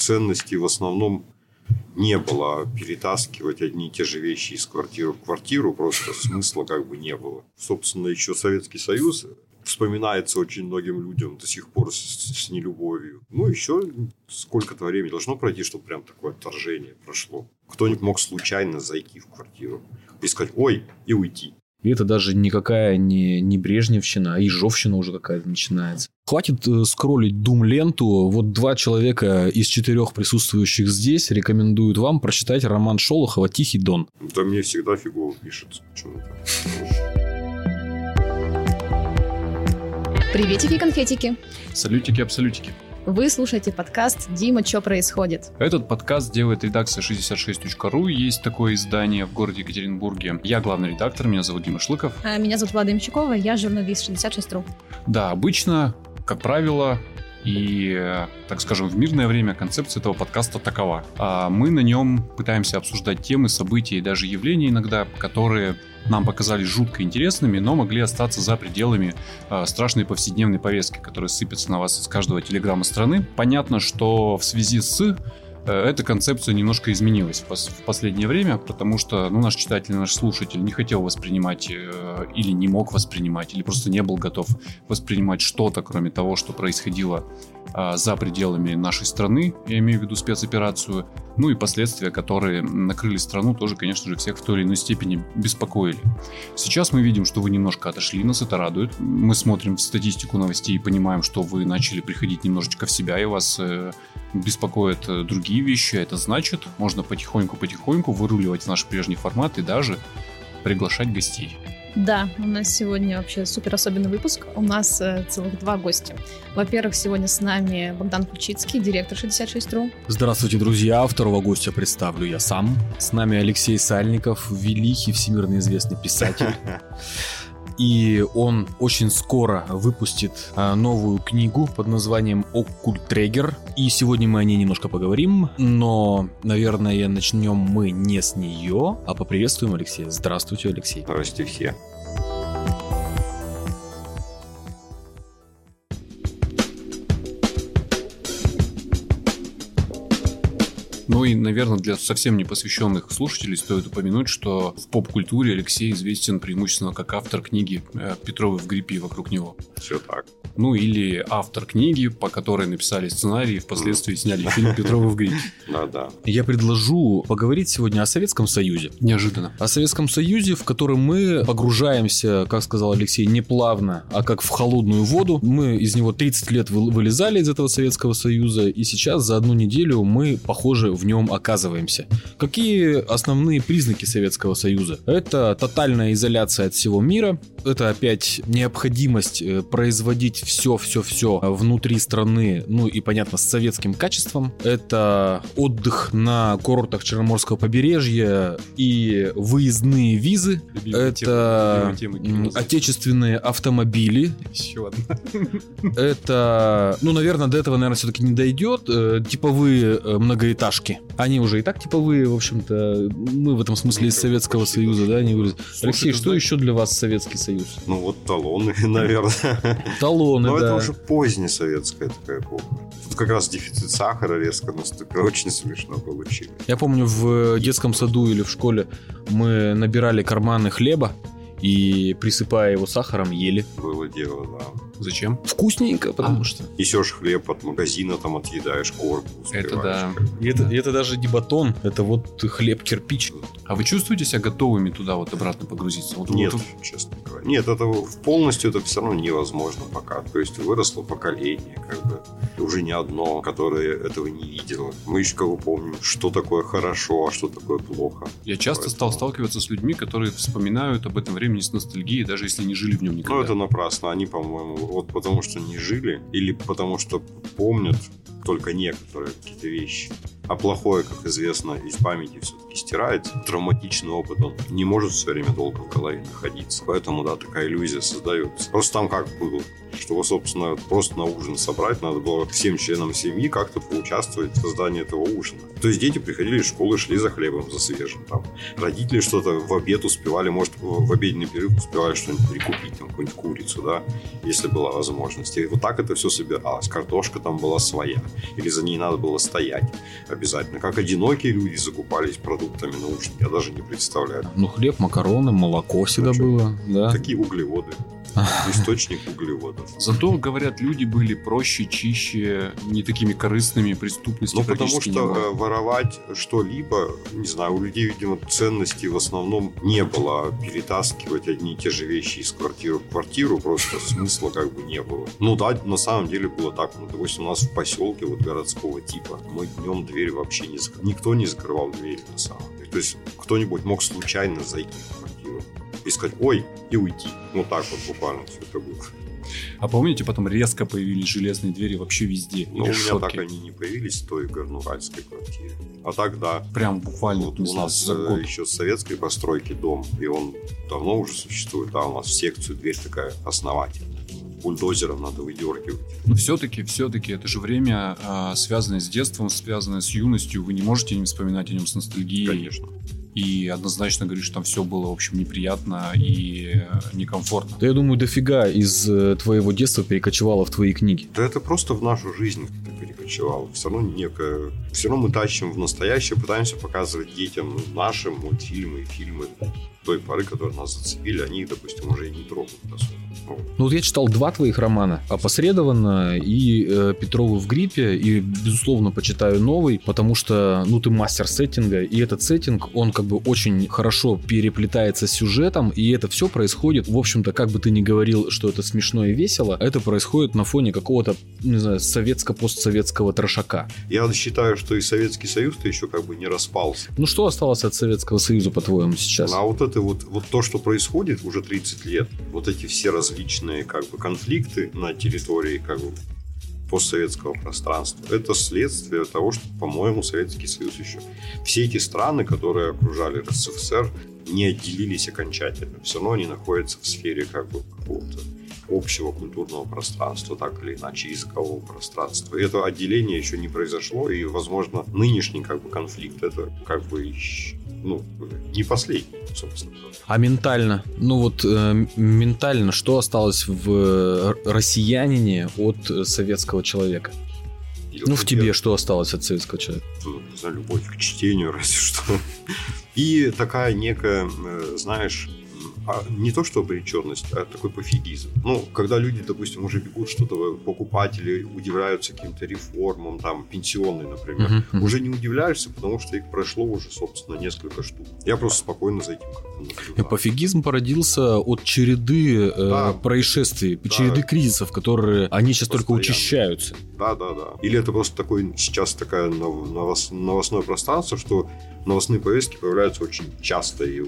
ценности в основном не было перетаскивать одни и те же вещи из квартиры в квартиру, просто смысла как бы не было. Собственно, еще Советский Союз вспоминается очень многим людям до сих пор с, с нелюбовью. Ну, еще сколько-то времени должно пройти, чтобы прям такое отторжение прошло. Кто-нибудь мог случайно зайти в квартиру и сказать «Ой!» и уйти. И это даже никакая не, не Брежневщина, а Ежовщина уже какая-то начинается. Хватит э, скроллить Дум-ленту. Вот два человека из четырех присутствующих здесь рекомендуют вам прочитать роман Шолохова «Тихий дон». Да мне всегда фигово пишется почему-то. Приветики, конфетики. Салютики-абсолютики. Вы слушаете подкаст «Дима, что происходит?». Этот подкаст делает редакция 66.ru. Есть такое издание в городе Екатеринбурге. Я главный редактор, меня зовут Дима Шлыков. А меня зовут Влада Имчукова, я журналист 66.ru. Да, обычно, как правило, и, так скажем, в мирное время концепция этого подкаста такова. А мы на нем пытаемся обсуждать темы, события и даже явления иногда, которые нам показались жутко интересными, но могли остаться за пределами э, страшной повседневной повестки, которая сыпется на вас из каждого телеграмма страны. Понятно, что в связи с эта концепция немножко изменилась в последнее время, потому что ну, наш читатель, наш слушатель не хотел воспринимать э, или не мог воспринимать, или просто не был готов воспринимать что-то, кроме того, что происходило э, за пределами нашей страны, я имею в виду спецоперацию, ну и последствия, которые накрыли страну, тоже, конечно же, всех в той или иной степени беспокоили. Сейчас мы видим, что вы немножко отошли, нас это радует. Мы смотрим статистику новостей и понимаем, что вы начали приходить немножечко в себя, и вас э, беспокоят э, другие вещи. Это значит, можно потихоньку-потихоньку выруливать в наш прежний формат и даже приглашать гостей. Да, у нас сегодня вообще супер особенный выпуск. У нас э, целых два гостя. Во-первых, сегодня с нами Богдан Ключицкий, директор 66.ru. Здравствуйте, друзья. Второго гостя представлю я сам. С нами Алексей Сальников, великий всемирно известный писатель. и он очень скоро выпустит а, новую книгу под названием «Оккультрегер». И сегодня мы о ней немножко поговорим, но, наверное, начнем мы не с нее, а поприветствуем Алексея. Здравствуйте, Алексей. Здравствуйте все. Наверное, для совсем непосвященных слушателей стоит упомянуть, что в поп-культуре Алексей известен преимущественно как автор книги э, «Петровы в гриппе» и вокруг него. Все так. Ну или автор книги, по которой написали сценарий и впоследствии сняли фильм «Петровы в гриппе». Да-да. Я предложу поговорить сегодня о Советском Союзе. Неожиданно. О Советском Союзе, в котором мы погружаемся, как сказал Алексей, не плавно, а как в холодную воду. Мы из него 30 лет вылезали из этого Советского Союза, и сейчас за одну неделю мы, похоже, в нем оказываемся. Какие основные признаки Советского Союза? Это тотальная изоляция от всего мира, это опять необходимость э, производить все-все-все внутри страны, ну и, понятно, с советским качеством. Это отдых на курортах Черноморского побережья и выездные визы. Любимая это тема, тема отечественные автомобили. Еще одна. Это, ну, наверное, до этого, наверное, все-таки не дойдет. Э, Типовые э, многоэтажки. Они уже и так типовые, в общем-то. Мы в этом смысле из Советского Союза, да, не вылез. Алексей, что еще для вас Советский Союз? Ну вот талоны, наверное. Талоны, Но да. это уже поздняя советская такая эпоха. Тут как раз дефицит сахара резко наступил. Очень смешно получили. Я помню, в детском саду или в школе мы набирали карманы хлеба и, присыпая его сахаром, ели. Было дело, да. Зачем? Вкусненько, потому что... Несешь хлеб от магазина, там отъедаешь корку. Это да. И это, и это даже не батон, это вот хлеб-кирпич. А вы чувствуете себя готовыми туда вот обратно погрузиться? Вот, Нет, вот- честно говоря. Нет, это полностью это все равно невозможно пока. То есть выросло поколение, как бы уже не одно, которое этого не видело. Мы еще бы помним, что такое хорошо, а что такое плохо. Я часто Поэтому- стал сталкиваться с людьми, которые вспоминают об этом времени с ностальгией, даже если не жили в нем никогда. Ну, это напрасно. Они, по-моему, вот потому что не жили, или потому что помнят только некоторые какие-то вещи. А плохое, как известно, из памяти все-таки стирается. Травматичный опыт, он не может все время долго в голове находиться. Поэтому, да, такая иллюзия создается. Просто там как было. Чтобы, собственно, просто на ужин собрать, надо было всем членам семьи как-то поучаствовать в создании этого ужина. То есть дети приходили из школы, шли за хлебом, за свежим. Там. Родители что-то в обед успевали, может, в обеденный перерыв успевали что-нибудь прикупить, там, какую-нибудь курицу, да, если была возможность. И вот так это все собиралось. Картошка там была своя. Или за ней надо было стоять обязательно. Как одинокие люди закупались продуктами на ужин, я даже не представляю. Ну, хлеб, макароны, молоко всегда что? было, да. Такие углеводы. Источник углеводов. Зато, говорят, люди были проще, чище, не такими корыстными, преступности Ну, потому что э, воровать что-либо, не знаю, у людей, видимо, ценностей в основном не было. А Перетаскивать одни и те же вещи из квартиры в квартиру просто смысла как бы не было. Ну да, на самом деле было так. Ну, допустим, у нас в поселке вот городского типа мы днем дверь вообще не закрывали. Никто не закрывал двери на самом деле. То есть кто-нибудь мог случайно зайти и сказать «Ой!» и уйти. Вот так вот буквально все это было. А помните, потом резко появились железные двери вообще везде? И у меня решетки. так они не появились в той горнуральской квартире. А так да, Прям буквально, Вот не у знаю, нас за э, год. еще с советской постройки дом, и он давно уже существует. Да, у нас в секцию дверь такая основательная. Бульдозером надо выдергивать. Но все-таки, все-таки, это же время, а, связанное с детством, связанное с юностью. Вы не можете не вспоминать о нем с ностальгией. Конечно. И однозначно говорю, что там все было, в общем, неприятно и э, некомфортно. Да я думаю, дофига из э, твоего детства перекочевало в твои книги. Да это просто в нашу жизнь как-то перекочевало. Все равно некое... Все равно мы тащим в настоящее, пытаемся показывать детям наши мультфильмы и фильмы той поры, которые нас зацепили. Они, допустим, уже и не трогают особо. Ну вот я читал два твоих романа, опосредованно и э, Петровы в гриппе, и, безусловно, почитаю новый, потому что, ну, ты мастер сеттинга, и этот сеттинг, он как бы очень хорошо переплетается с сюжетом, и это все происходит, в общем-то, как бы ты ни говорил, что это смешно и весело, это происходит на фоне какого-то, не знаю, советско-постсоветского трошака. Я считаю, что и Советский Союз-то еще как бы не распался. Ну что осталось от Советского Союза, по-твоему, сейчас? А вот это вот, вот то, что происходит уже 30 лет, вот эти все различные как бы конфликты на территории как бы постсоветского пространства, это следствие того, что, по-моему, Советский Союз еще. Все эти страны, которые окружали РСФСР, не отделились окончательно. Все равно они находятся в сфере как бы какого-то общего культурного пространства, так или иначе, языкового пространства. И это отделение еще не произошло, и, возможно, нынешний как бы конфликт это как бы ну, не последний, собственно. А ментально? Ну вот э, ментально, что осталось в э, россиянине от советского человека? И Ну, в тебе я- что осталось от советского человека? ну, не знаю, любовь к чтению, разве что. И такая некая, э, знаешь, а не то что обреченность, а такой пофигизм. Ну, когда люди, допустим, уже бегут что-то покупать или удивляются каким-то реформам, там, пенсионный, например, Мгм, мгм. уже не удивляешься, потому что их прошло уже, собственно, несколько штук. Я просто спокойно за этим как-то наблюдаю. Пофигизм породился от череды э, Да. происшествий, Да. череды кризисов, которые они сейчас только Постоянно. учащаются. Да, да, да. Или это просто такой сейчас такая нов- новос- новостное пространство, что новостные повестки появляются очень часто и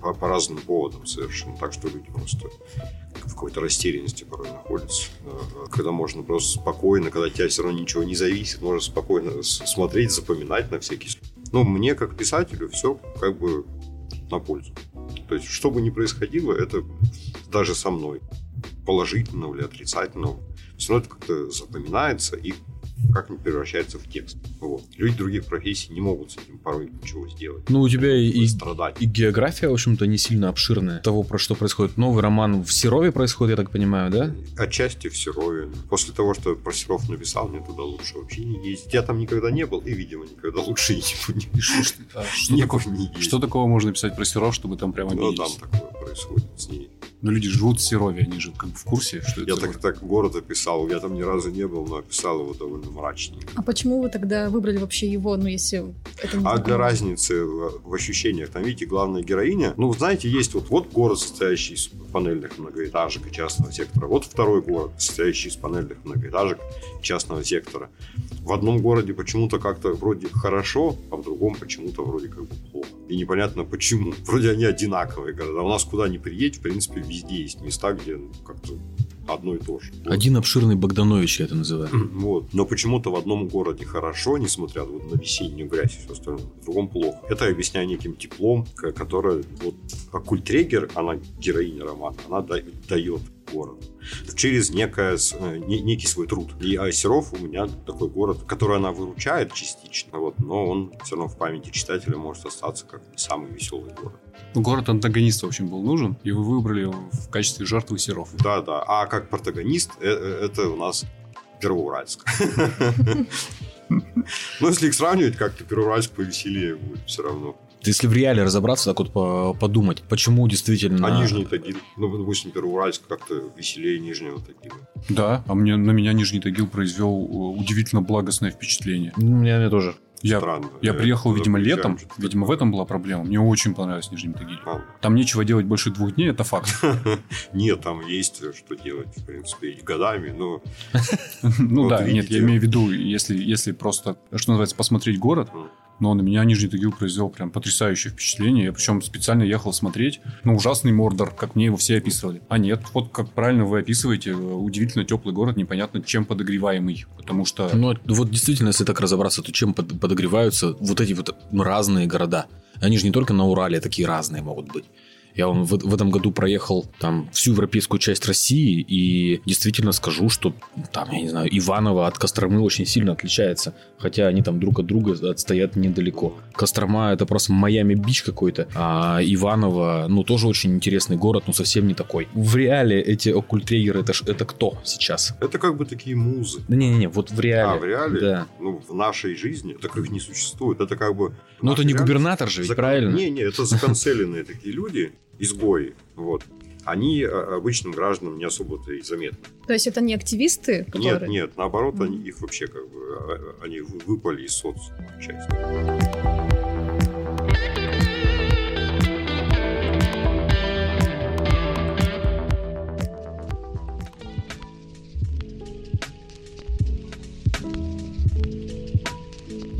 по, по разным поводам совершенно. Так что люди просто в какой-то растерянности порой находятся. Э, Когда можно просто спокойно, когда от тебя все равно ничего не зависит, можно спокойно смотреть, запоминать на всякий случай. Ну, мне как писателю все как бы на пользу. То есть, что бы ни происходило, это даже со мной, положительного или отрицательного, все равно это как-то запоминается и как-нибудь превращается в текст. Вот. Люди других профессий не могут с этим порой ничего сделать. Ну, у тебя и, и- страдать. и география, в общем-то, не сильно обширная. Того, про что происходит. Новый роман в Серове происходит, я так понимаю, да? Отчасти в Серове. После того, что про Серов написал, мне туда лучше вообще не ездить. Я там никогда не был и, видимо, никогда лучше и не что, а Не такого, не ездить. что такого можно писать про Серов, чтобы там прямо Ну, обиделись? там такое происходит с ней. Но люди живут в Серове, они же как бы в курсе, что это Я так, город. так город описал. Я там ни разу не был, но описал его довольно мрачненько. А почему вы тогда выбрали вообще его, ну, если это не А для разницы в, в ощущениях, там, видите, главная героиня, ну, знаете, есть вот, вот город, состоящий из панельных многоэтажек и частного сектора, вот второй город, состоящий из панельных многоэтажек и частного сектора. В одном городе почему-то как-то вроде хорошо, а в другом почему-то вроде как бы плохо. И непонятно почему. Вроде они одинаковые города. У нас куда ни приедь, в принципе, везде есть места, где ну, как-то одно и то же. Вот. Один обширный Богданович, я это называю. Вот. Но почему-то в одном городе хорошо, несмотря вот на весеннюю грязь и все остальное, в другом плохо. Это я объясняю неким теплом, которое вот а Культрегер, она героиня романа, она да- дает город. Через некое, э, некий свой труд. И Серов у меня такой город, который она выручает частично, вот, но он все равно в памяти читателя может остаться как не самый веселый город. Город-антагонист, в общем, был нужен, и вы выбрали его в качестве жертвы Серов. Да, да. А как протагонист, э, это у нас Первоуральск. Ну, если их сравнивать, как-то Первоуральск повеселее будет все равно. Если в реале разобраться, так вот подумать, почему действительно... А Нижний Тагил? Ну, допустим, Первоуральск как-то веселее Нижнего Тагила. Да, а мне, на меня Нижний Тагил произвел э, удивительно благостное впечатление. Ну, меня, меня тоже. Я, Странно. Я, приехал, видимо, летом. Видимо, в этом была проблема. Мне очень понравилось Нижний Тагил. А. Там нечего делать больше двух дней, это факт. Нет, там есть что делать, в принципе, и годами, но... Ну да, нет, я имею в виду, если просто, что называется, посмотреть город, но на меня Нижний Тагил произвел прям потрясающее впечатление. Я причем специально ехал смотреть. Ну, ужасный Мордор, как мне его все описывали. А нет, вот как правильно вы описываете, удивительно теплый город, непонятно чем подогреваемый. Потому что... Ну, вот действительно, если так разобраться, то чем подогреваются вот эти вот разные города? Они же не только на Урале такие разные могут быть. Я в, в этом году проехал там всю европейскую часть России и действительно скажу, что там, я не знаю, Иваново от Костромы очень сильно отличается, хотя они там друг от друга отстоят недалеко. Кострома это просто Майами-Бич какой-то, а Иваново, ну, тоже очень интересный город, но совсем не такой. В реале эти оккультрейеры, это, это кто сейчас? Это как бы такие музы. Да не-не-не, вот в реале. А, в реале? Да. Ну, в нашей жизни таких не существует. Это как бы... Ну, это не губернатор же, ведь, Зак... правильно? Не-не, это законцеленные такие люди, изгои, вот, они а, обычным гражданам не особо-то и заметны. То есть это не активисты? Которые... Нет, нет, наоборот, mm-hmm. они, их вообще как бы, а, они выпали из социума часть.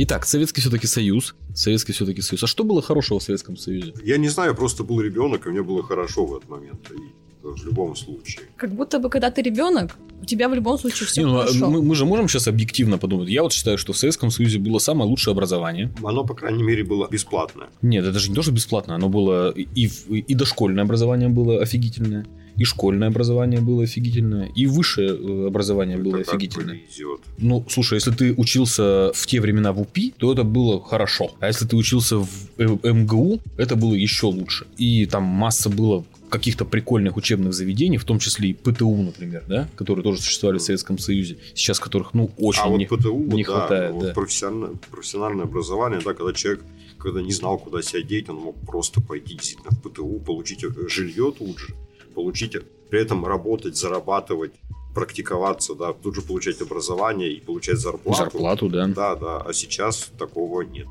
Итак, Советский все-таки Союз. Советский все-таки Союз. А что было хорошего в Советском Союзе? Я не знаю, я просто был ребенок, и мне было хорошо в этот момент. И в любом случае. Как будто бы, когда ты ребенок, у тебя в любом случае все не, ну, а хорошо. Мы, мы же можем сейчас объективно подумать. Я вот считаю, что в Советском Союзе было самое лучшее образование. Оно, по крайней мере, было бесплатное. Нет, это же не то, что бесплатное. Оно было и, и, и дошкольное образование было офигительное и школьное образование было офигительное, и высшее э, образование это было офигительное. Повезет. Ну, слушай, если ты учился в те времена в УПИ, то это было хорошо. А если ты учился в э, МГУ, это было еще лучше. И там масса было каких-то прикольных учебных заведений, в том числе и ПТУ, например, да, которые тоже существовали в Советском Союзе, сейчас которых, ну, очень а не, вот ПТУ, не да, хватает. Вот да. профессиональное, профессиональное образование, да, когда человек когда не знал, куда себя деть, он мог просто пойти действительно в ПТУ, получить жилье тут же, получить, при этом работать, зарабатывать, практиковаться, да, тут же получать образование и получать зарплату. Зарплату, да. Да, да, а сейчас такого нет.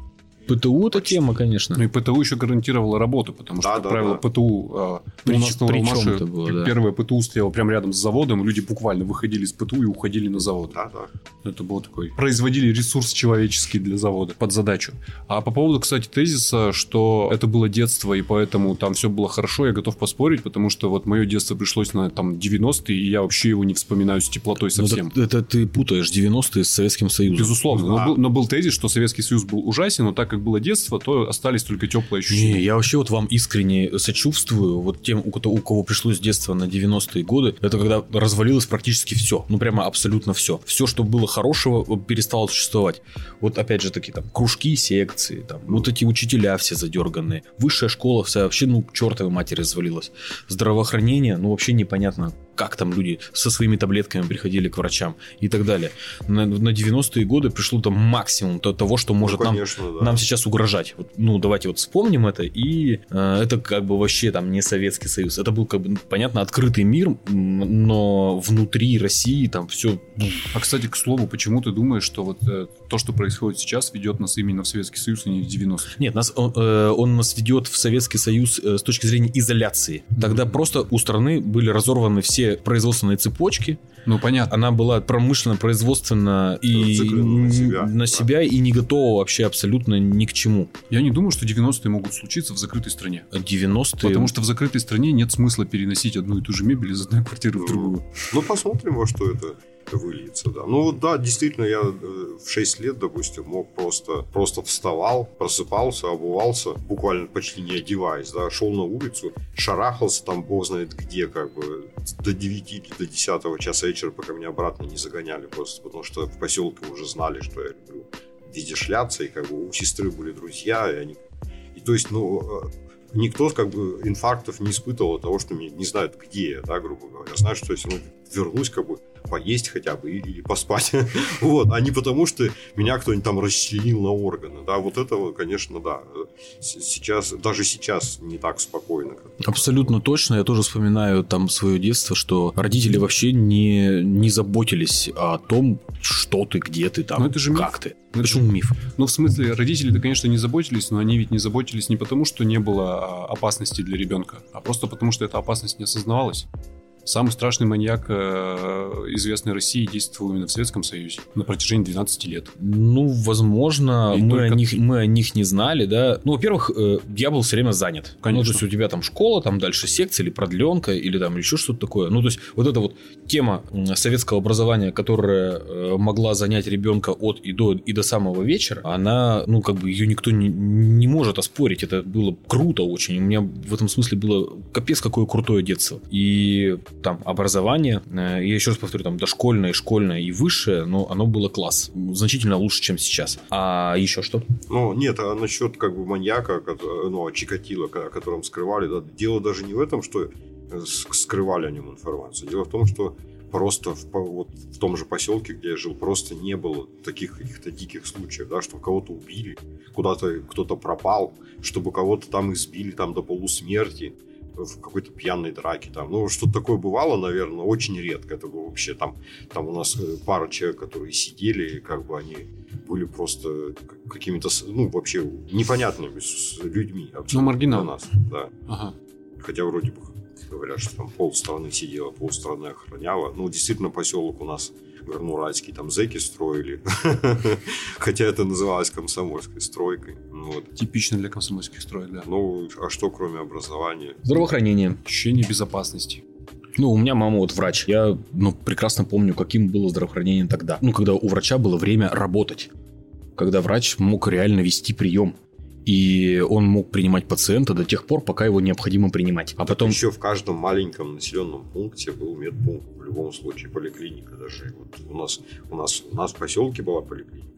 ПТУ это тема, конечно. Ну и ПТУ еще гарантировала работу, потому что, да, как да, правило, да. ПТУ а, При, у нас на Уралмаше было, да. первое ПТУ стояло прямо рядом с заводом, люди буквально выходили из ПТУ и уходили на завод. Да, да. Это было такой... Производили ресурс человеческий для завода под задачу. А по поводу, кстати, тезиса, что это было детство, и поэтому там все было хорошо, я готов поспорить, потому что вот мое детство пришлось на там 90-е, и я вообще его не вспоминаю с теплотой ну, совсем. Ну, это, это ты путаешь 90-е с Советским Союзом. Безусловно. Да. Но, был, но был тезис, что Советский Союз был ужасен, но так как было детство, то остались только теплые ощущения. Не, я вообще вот вам искренне сочувствую. Вот тем, у кого, у кого пришлось детство на 90-е годы, это когда развалилось практически все. Ну, прямо абсолютно все. Все, что было хорошего, перестало существовать. Вот опять же таки там кружки, секции, там вот эти учителя все задерганные. Высшая школа вся вообще, ну, к чертовой матери развалилась. Здравоохранение, ну, вообще непонятно, как там люди со своими таблетками приходили к врачам и так далее. На, на 90-е годы пришло там максимум того, что может ну, конечно, нам, да. нам сейчас угрожать. Вот, ну, давайте вот вспомним это, и э, это как бы вообще там не Советский Союз. Это был, как бы, понятно, открытый мир, но внутри России там все... А, кстати, к слову, почему ты думаешь, что вот э, то, что происходит сейчас, ведет нас именно в Советский Союз, а не в 90-е? Нет, нас, он, э, он нас ведет в Советский Союз э, с точки зрения изоляции. Тогда mm-hmm. просто у страны были разорваны все производственной цепочки. Ну, понятно. Она была промышленно, производственно и на себя, на себя и не готова вообще абсолютно ни к чему. Я не думаю, что 90-е могут случиться в закрытой стране. 90-е... Потому что в закрытой стране нет смысла переносить одну и ту же мебель из одной квартиры в другую. Ну, посмотрим, во что это выльется, да. Ну да, действительно, я э, в 6 лет, допустим, мог просто, просто вставал, просыпался, обувался, буквально почти не одеваясь, да, шел на улицу, шарахался там, бог знает где, как бы, до 9 или до 10 часа вечера, пока меня обратно не загоняли, просто потому что в поселке уже знали, что я люблю везде шляться, и как бы у сестры были друзья, и они... И то есть, ну, э, никто как бы инфарктов не испытывал от того, что не, не знают, где я, да, грубо говоря. Знают, что я все равно вернусь, как бы поесть хотя бы или поспать. вот, а не потому, что меня кто-нибудь там расчленил на органы. Да, вот этого, конечно, да. Сейчас, даже сейчас не так спокойно. Абсолютно точно. Я тоже вспоминаю там свое детство, что родители вообще не, не заботились о том, что ты, где ты там, но это же как миф. ты. Это Почему миф? Ну, в смысле, родители-то, конечно, не заботились, но они ведь не заботились не потому, что не было опасности для ребенка, а просто потому, что эта опасность не осознавалась. Самый страшный маньяк э, известной России действовал именно в Советском Союзе на протяжении 12 лет. Ну, возможно, И мы только- о, них, мы о них не знали, да. Ну, во-первых, э, я был все время занят. Конечно. Ну, то есть у тебя там школа, там дальше секция или продленка, или там еще что-то такое. Ну, то есть вот эта вот тема советского образования, которая э, могла занять ребенка от и до, и до самого вечера, она, ну, как бы ее никто не, не может оспорить. Это было круто очень. У меня в этом смысле было капец какое крутое детство. И там образование, э, я еще раз повторю, там дошкольное, школьное и высшее, но оно было класс. Значительно лучше, чем сейчас. А еще что? Ну, нет, а насчет как бы маньяка, ну, Чикатило, о котором скрывали, да, дело даже не в этом, что э, скрывали о нем информацию. Дело в том, что просто в, вот в том же поселке, где я жил, просто не было таких каких-то диких случаев, да, что кого-то убили, куда-то кто-то пропал, чтобы кого-то там избили там до полусмерти в какой-то пьяной драке там. Ну, что-то такое бывало, наверное, очень редко. Это было вообще там, там у нас э, пара человек, которые сидели, и как бы они были просто какими-то, ну, вообще непонятными с людьми. абсолютно Ну, маргиналы. для нас, да. Ага. Хотя вроде бы говорят, что там полстраны сидела, полстраны охраняла. Ну, действительно, поселок у нас Горнуральский, там зэки строили. Хотя это называлось комсомольской стройкой. Ну, Вот. Типично для комсомольских строек, да. Ну, а что кроме образования? Здравоохранение. Ощущение безопасности. Ну, у меня мама вот врач. Я ну, прекрасно помню, каким было здравоохранение тогда. Ну, когда у врача было время работать. Когда врач мог реально вести прием. И он мог принимать пациента до тех пор, пока его необходимо принимать. А потом... Еще в каждом маленьком населенном пункте был медпункт. В любом случае поликлиника даже. Вот у нас, у нас, у нас в поселке была поликлиника.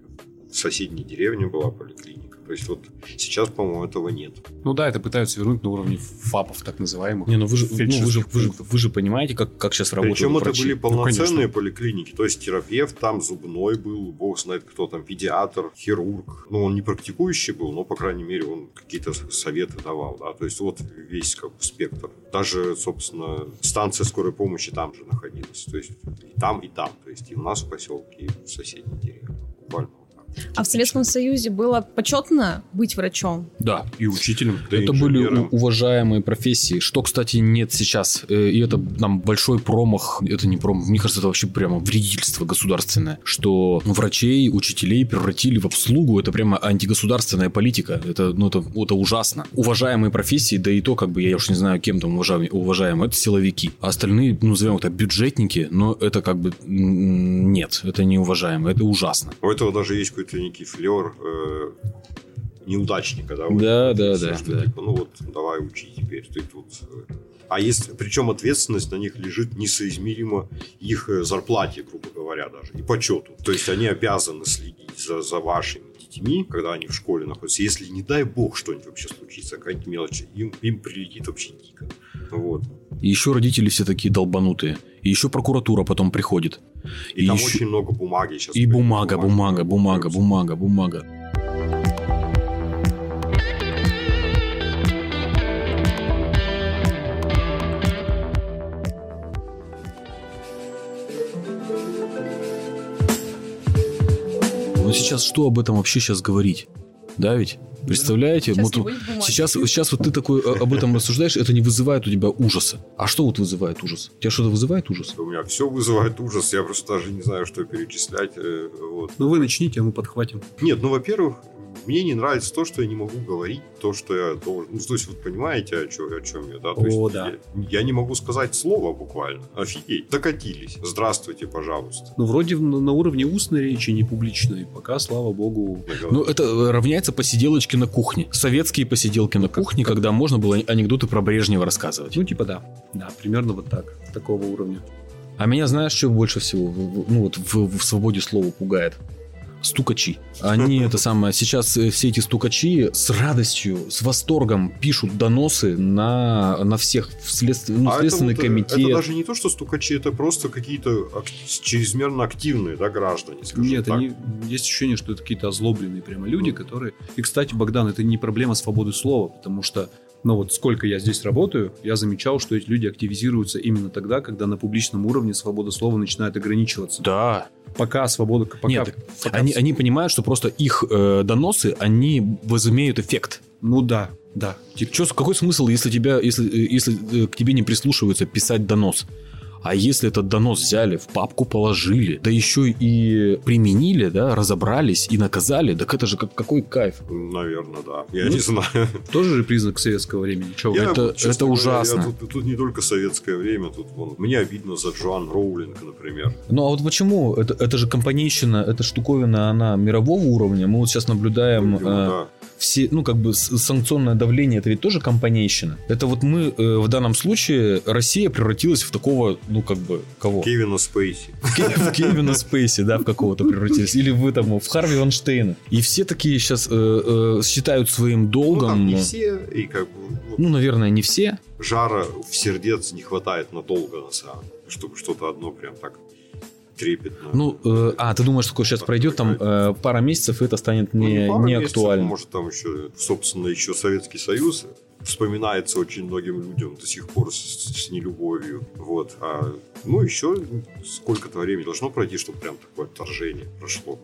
В соседней деревне была поликлиника. То есть вот сейчас, по-моему, этого нет. Ну да, это пытаются вернуть на уровне ФАПов, так называемых. Не, ну вы же, ну, вы же, вы же, вы же понимаете, как, как сейчас работают Причем это врачи. были полноценные конечно. поликлиники. То есть терапевт там, зубной был, бог знает кто там, педиатр, хирург. Ну, он не практикующий был, но, по крайней мере, он какие-то советы давал. Да? То есть вот весь как бы спектр. Даже, собственно, станция скорой помощи там же находилась. То есть и там, и там. То есть и у нас в поселке, и в соседней деревне. Буквально. А в Советском Союзе было почетно быть врачом? Да. И учителем. Да это были инженером. у- уважаемые профессии, что, кстати, нет сейчас. Э, И это нам большой промах, это не промах, мне кажется, это вообще прямо вредительство государственное, что врачей, учителей превратили в обслугу, это прямо антигосударственная политика, это, ну, это, это ужасно. Уважаемые профессии, да и то, как бы, я уж не знаю, кем там уважаем, уважаем, это силовики. А остальные, ну, назовем это бюджетники, но это как бы, нет, это не уважаемо, это ужасно. У этого даже есть какой-то некий флер э, неудачника, да? вот Да, да, да, что да. типа, ну вот, давай учи теперь, ты тут. э. А есть, причем ответственность на них лежит несоизмеримо их э, зарплате, грубо говоря, даже, и почету. То есть они обязаны следить за, за вашими детьми, когда они в школе находятся. Если, не дай бог, что-нибудь вообще случится, какая-нибудь мелочь, им, им прилетит вообще дико. Вот. И еще родители все такие долбанутые. И еще прокуратура потом приходит. И, там еще- очень много бумаги сейчас. И бумага, бумага, бумага, бумага, бумага. Ну сейчас что об этом вообще сейчас говорить? Да ведь? Представляете? Сейчас бумаги. сейчас, сейчас вот ты такой э, об этом рассуждаешь, это не вызывает у тебя ужаса. А что вот вызывает ужас? Тебя что-то вызывает ужас? У меня все вызывает ужас, я просто даже не знаю, что перечислять. э, Вот. Ну вы начните, а мы подхватим. Нет, ну, во-первых, мне не нравится то, что я не могу говорить то, что я должен. Ну, то есть, вы понимаете, о чем, о чем я, да? То О, есть, да. Я, я не могу сказать слово буквально. Офигеть. Докатились. Здравствуйте, пожалуйста. Ну, вроде на, на уровне устной речи, не публичной. Пока, слава богу. Ну, это э, равняется посиделочке на кухне. Советские посиделки на кухне, когда можно было анекдоты про Брежнева рассказывать. Ну, типа да. Да, примерно вот так. Такого уровня. А меня знаешь, что больше всего ну, вот в, в свободе слова пугает? Стукачи. Они это самое. Сейчас э, все эти стукачи с радостью, с восторгом пишут доносы на, на всех в следстве- ну, А это следственный вот, э, комитет. Это даже не то, что стукачи, это просто какие-то ак- чрезмерно активные да, граждане, Нет, так. они, есть ощущение, что это какие-то озлобленные прямо люди, которые... И, кстати, Богдан, это не проблема свободы слова, потому что, ну вот сколько я здесь работаю, я замечал, что эти люди активизируются именно тогда, когда на публичном уровне свобода слова начинает ограничиваться. Да. Пока свобода... Пока, Нет, пока Они, они понимают, что просто их э, доносы, они возымеют эффект. Ну да, да. Типа, Чё, какой смысл, если тебя, если, э, если э, к тебе не прислушиваются писать донос? А если этот донос взяли, в папку положили, да еще и применили, да, разобрались и наказали, так это же как, какой кайф. Наверное, да. Я Ну, не знаю. тоже же признак советского времени. Вы? Я, это- честно это говоря, я ужасно. тут, тут не только советское время, тут вон, мне обидно за Джоан Роулинг, например. Ну а вот почему? Это, это же компанейщина, эта штуковина, она мирового уровня. Мы вот сейчас наблюдаем Видимо, э, да. все, ну как бы санкционное давление, это ведь тоже компанейщина. Это вот мы э, в данном случае, Россия превратилась в такого, ну как бы, кого? Кевина Спейси. В Ке- в Кевина Спейси, да, в какого-то превратились. Или вы там в Харви Ванштейна. И все такие сейчас считают своим Ну, долгом. там не все, и как бы вот, Ну, наверное, не все. жара в сердец не хватает надолго, на самом деле, чтобы что-то одно прям так трепетно. Ну, э, а, ты думаешь, такое сейчас пройдет там э, пара месяцев, и это станет Ну, не, не месяцев, актуально. Может, там еще, собственно, еще Советский Союз вспоминается очень многим людям до сих пор с, с нелюбовью. Вот. А, ну, еще сколько-то времени должно пройти, чтобы прям такое отторжение прошло.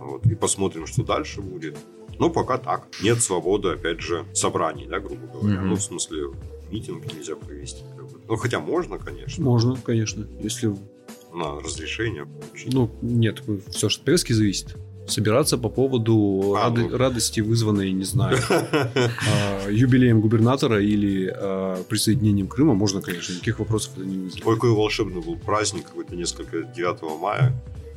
Вот. И посмотрим, что дальше будет. Ну, пока так. Нет свободы, опять же, собраний, да, грубо говоря. Мгм. Ну, в смысле, митинг нельзя провести. как бы. Ну, хотя можно, конечно, Можно, конечно. Если... на разрешение получить. Ну, нет, все же от повестки зависит. Собираться по поводу А, ну. радости, вызванной, не знаю, а, юбилеем губернатора или а, присоединением Крыма, можно, конечно, никаких вопросов это не вызовет. Ой, какой волшебный был праздник, какой-то несколько 9 мая,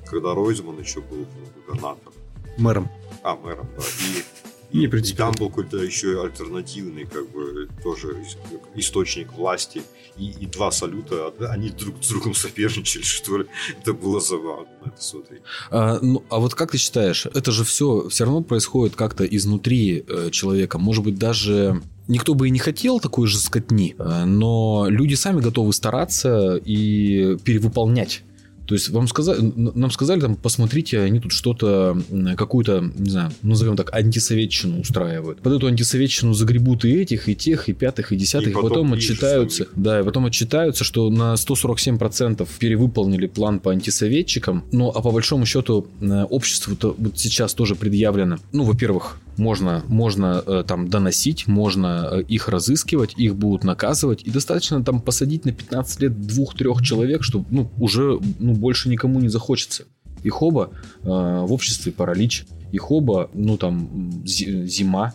когда Ройзман еще был губернатором. Мэром. А, мэром, да. И, Не и там был какой-то еще альтернативный, как бы, тоже ис- источник власти. И, и два салюта, они друг с другом соперничали, что ли. Это было забавно это смотреть. А, ну, а вот как ты считаешь, это же все все равно происходит как-то изнутри э, человека. Может быть, даже никто бы и не хотел такой же скотни, э, но люди сами готовы стараться и перевыполнять. То есть вам сказали, нам сказали, там, посмотрите, они тут что-то, какую-то, не знаю, назовем так, антисоветчину устраивают. Под эту антисоветчину загребут и этих, и тех, и пятых, и десятых, и потом потом отчитаются. самих. Да, и потом отчитаются, что на 147% перевыполнили план по антисоветчикам. Ну, а по большому счету э, обществу-то вот сейчас тоже предъявлено. Ну, во-первых, можно, можно э, там доносить, можно э, их разыскивать, их будут наказывать. И достаточно там посадить на 15 лет двух-трех человек, чтобы ну, уже ну, больше никому не захочется. Их оба э, в обществе паралич, их оба, ну там, зима.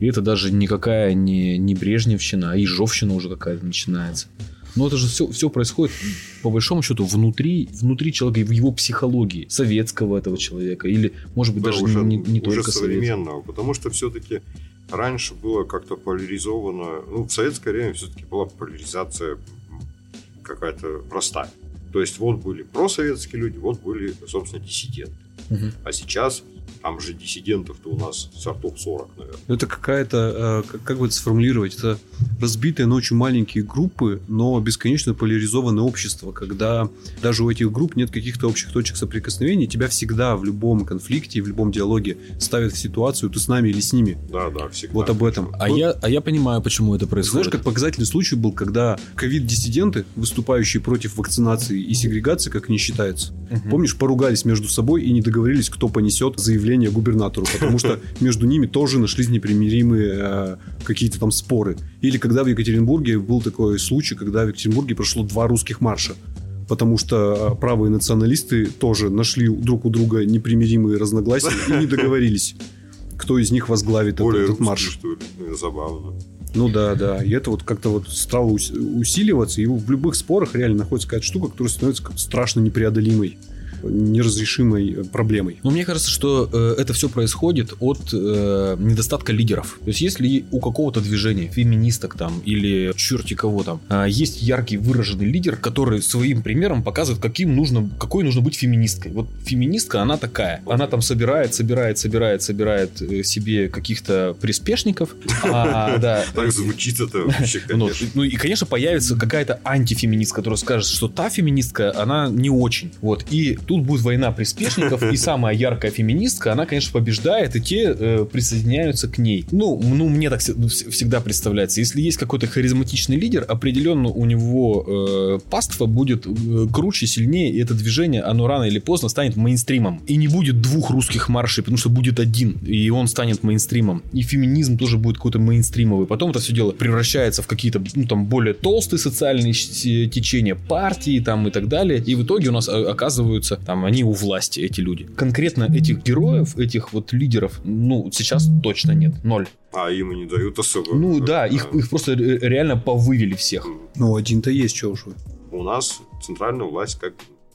И это даже никакая не, не Брежневщина, а Ежовщина уже какая-то начинается. Но это же все, все происходит, по большому счету, внутри, внутри человека, в его психологии, советского этого человека, или, может быть, Да, даже уже, не, не уже только советского. современного, потому что все-таки раньше было как-то поляризовано, ну, в советское время все-таки была поляризация какая-то простая. То есть вот были просоветские люди, вот были, собственно, диссиденты. Мгм. А сейчас там же диссидентов-то у нас сортов 40, наверное. Это какая-то, э, как- бы это сформулировать, это разбитые, но очень маленькие группы, но бесконечно поляризованное общество, когда даже у этих групп нет каких-то общих точек соприкосновения, тебя всегда в любом конфликте и в любом диалоге ставят в ситуацию, ты с нами или с ними. Да, да, всегда. Вот об этом. А, Вот я, а я понимаю, почему это происходит. Знаешь, как показательный случай был, когда ковид-диссиденты, выступающие против вакцинации и сегрегации, как не считается, Мгм. помнишь, поругались между собой и не договорились, кто понесет заявление губернатору, потому что между ними тоже нашлись непримиримые э, какие-то там споры. Или когда в Екатеринбурге был такой случай, когда в Екатеринбурге прошло два русских марша. Потому что э, правые националисты тоже нашли друг у друга непримиримые разногласия и не договорились. кто из них возглавит Более этот русский, марш. что ли. Ну, Забавно. Ну да, да. И это вот как-то вот стало ус- усиливаться. И в любых спорах реально находится какая-то штука, которая становится страшно непреодолимой, неразрешимой э, проблемой. Но мне кажется, что э, это все происходит от э, недостатка лидеров. То есть, если у какого-то движения, феминисток там или черти кого там, э, есть яркий выраженный лидер, который своим примером показывает, каким нужно, какой нужно быть феминисткой. Вот феминистка, она такая. Она там собирает, собирает, собирает, собирает э, себе каких-то приспешников. А. Так звучит это вообще, Ну, ну и, конечно, появится какая-то антифеминист, которая скажет, что та феминистка, она не очень. Вот. И тут будет война приспешников, и самая яркая феминистка, она, конечно, побеждает, и те э, присоединяются к ней. Ну, ну мне так вс- вс- всегда представляется. Если есть какой-то харизматичный лидер, определенно у него э, паства будет э, круче, сильнее, и это движение, оно рано или поздно станет мейнстримом. И не будет двух русских маршей, потому что будет один, и он станет мейнстримом. И феминизм тоже будет какой-то мейнстримовый. Потом это все дело превращается в какие-то, ну, там, более толстые социальные течения, партии, там, и так далее. И в итоге у нас о- оказываются, там, они у власти, эти люди. Конкретно этих героев, этих вот лидеров, ну, сейчас точно нет. Ноль. А им и не дают особо. Ну, да, их, их просто ре- реально повывели всех. Ну, один-то есть, что уж вы. У нас центральная власть как